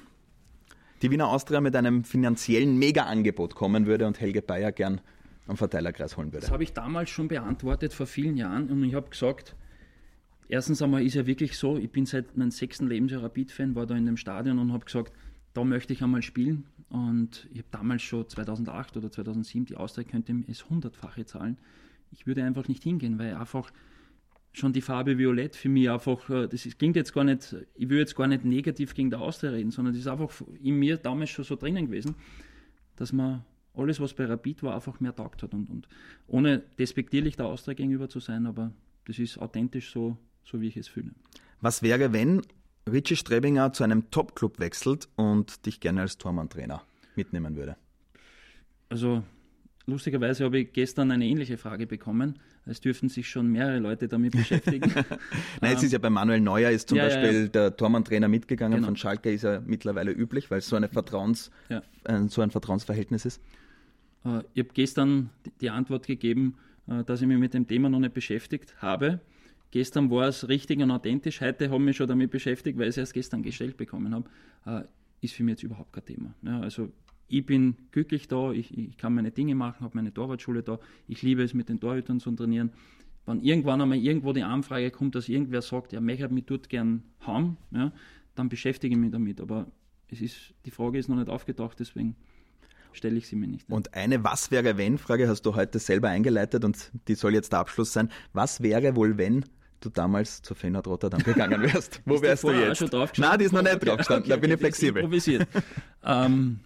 die Wiener Austria mit einem finanziellen Mega-Angebot kommen würde und Helge Bayer gern am Verteilerkreis holen würde? Das habe ich damals schon beantwortet, vor vielen Jahren. Und ich habe gesagt, erstens einmal ist ja wirklich so, ich bin seit meinem sechsten Lebensjahr Rapid-Fan, war da in dem Stadion und habe gesagt, da möchte ich einmal spielen. Und ich habe damals schon 2008 oder 2007, die Austria könnte es hundertfache zahlen. Ich würde einfach nicht hingehen, weil einfach schon die Farbe Violett für mich einfach, äh, das ist, klingt jetzt gar nicht, ich will jetzt gar nicht negativ gegen der Austria reden, sondern das ist einfach in mir damals schon so drinnen gewesen, dass man alles, was bei Rapid war, einfach mehr taugt hat. Und, und ohne despektierlich der Austria gegenüber zu sein, aber das ist authentisch so, so wie ich es fühle. Was wäre, wenn Richie Strebinger zu einem Top-Club wechselt und dich gerne als Tormann-Trainer mitnehmen würde? Also lustigerweise habe ich gestern eine ähnliche Frage bekommen. Es dürften sich schon mehrere Leute damit beschäftigen. Nein, jetzt ist ja bei Manuel Neuer ist zum Ja, ja, Beispiel ja. der Tormann-Trainer mitgegangen. Genau. Von Schalke ist er mittlerweile üblich, weil es so, eine Vertrauens, Ja. äh, so ein Vertrauensverhältnis ist. Äh, Ich habe gestern die- die Antwort gegeben, äh, dass ich mich mit dem Thema noch nicht beschäftigt habe. Gestern war es richtig und authentisch. Heute habe ich mich schon damit beschäftigt, weil ich es erst gestern gestellt bekommen habe. Äh, ist für mich jetzt überhaupt kein Thema. Ja, also ich bin glücklich da, ich, ich kann meine Dinge machen, habe meine Torwartschule da. Ich liebe es, mit den Torhütern zu trainieren. Wenn irgendwann einmal irgendwo die Anfrage kommt, dass irgendwer sagt, ja, möchte mich dort gern haben, ja, dann beschäftige ich mich damit. Aber es ist, die Frage ist noch nicht aufgetaucht, deswegen stelle ich sie mir nicht. Und eine Was wäre wenn Frage hast du heute selber eingeleitet und die soll jetzt der Abschluss sein. Was wäre wohl wenn du damals zur Feyenoord Rotterdam gegangen wärst? Wo wärst du jetzt? Schon Nein, die ist noch nicht drauf gestanden, okay, da bin ich flexibel. Improvisiert. ähm,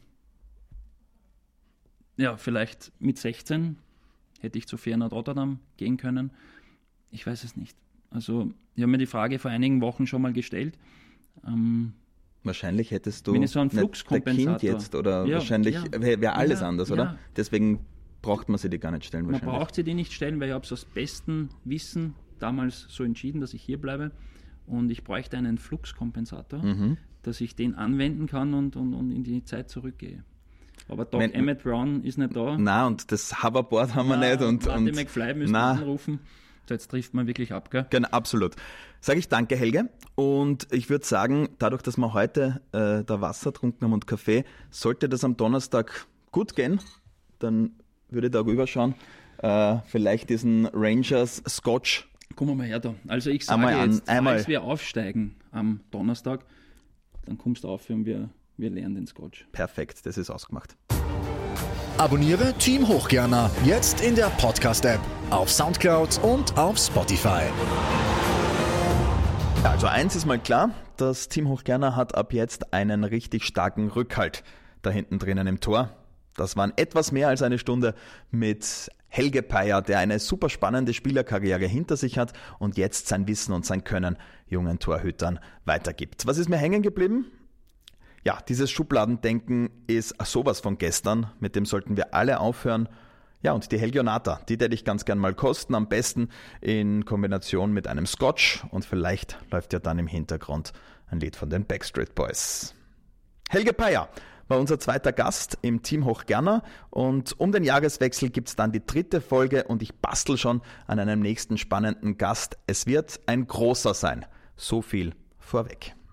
ja, vielleicht mit 16 hätte ich zu Feyenoord Rotterdam gehen können. Ich weiß es nicht. Also, ich habe mir die Frage vor einigen Wochen schon mal gestellt. Ähm, wahrscheinlich hättest du wenn so einen Fluxkompensator. Kind jetzt oder ja, wahrscheinlich ja. wäre wär alles ja, anders, oder? Deswegen braucht man sie die gar nicht stellen wahrscheinlich. Man braucht sie die nicht stellen, weil ich habe es aus bestem Wissen damals so entschieden, dass ich hier bleibe und ich bräuchte einen Fluxkompensator, mhm. dass ich den anwenden kann und, und, und in die Zeit zurückgehe. Aber Doc Wenn, Emmett Brown ist nicht da. Nein, und das Hoverboard haben wir nicht. Und, und, McFly müssen wir anrufen. So, jetzt trifft man wirklich ab, gell? Genau, absolut. Sage ich danke, Helge. Und ich würde sagen, dadurch, dass wir heute äh, da Wasser getrunken haben und Kaffee, sollte das am Donnerstag gut gehen, dann würde ich da rüberschauen. Äh, vielleicht diesen Rangers Scotch. Kommen wir mal her da. Also ich sage einmal jetzt, an, einmal. falls wir aufsteigen am Donnerstag, dann kommst du auf und wir, wir lernen den Scotch. Perfekt, das ist ausgemacht. Abonniere Team Hochgerner jetzt in der Podcast-App auf Soundcloud und auf Spotify. Also eins ist mal klar, das Team Hochgerner hat ab jetzt einen richtig starken Rückhalt da hinten drinnen im Tor. Das waren etwas mehr als eine Stunde mit Helge Peyer, der eine super spannende Spielerkarriere hinter sich hat und jetzt sein Wissen und sein Können jungen Torhütern weitergibt. Was ist mir hängen geblieben? Ja, dieses Schubladendenken ist sowas von gestern, mit dem sollten wir alle aufhören. Ja, und die Helgionata, die hätte ich ganz gern mal kosten, am besten in Kombination mit einem Scotch und vielleicht läuft ja dann im Hintergrund ein Lied von den Backstreet Boys. Helge Peyer war unser zweiter Gast im Team Hochgerner und um den Jahreswechsel gibt es dann die dritte Folge und ich bastel schon an einem nächsten spannenden Gast. Es wird ein großer sein. So viel vorweg.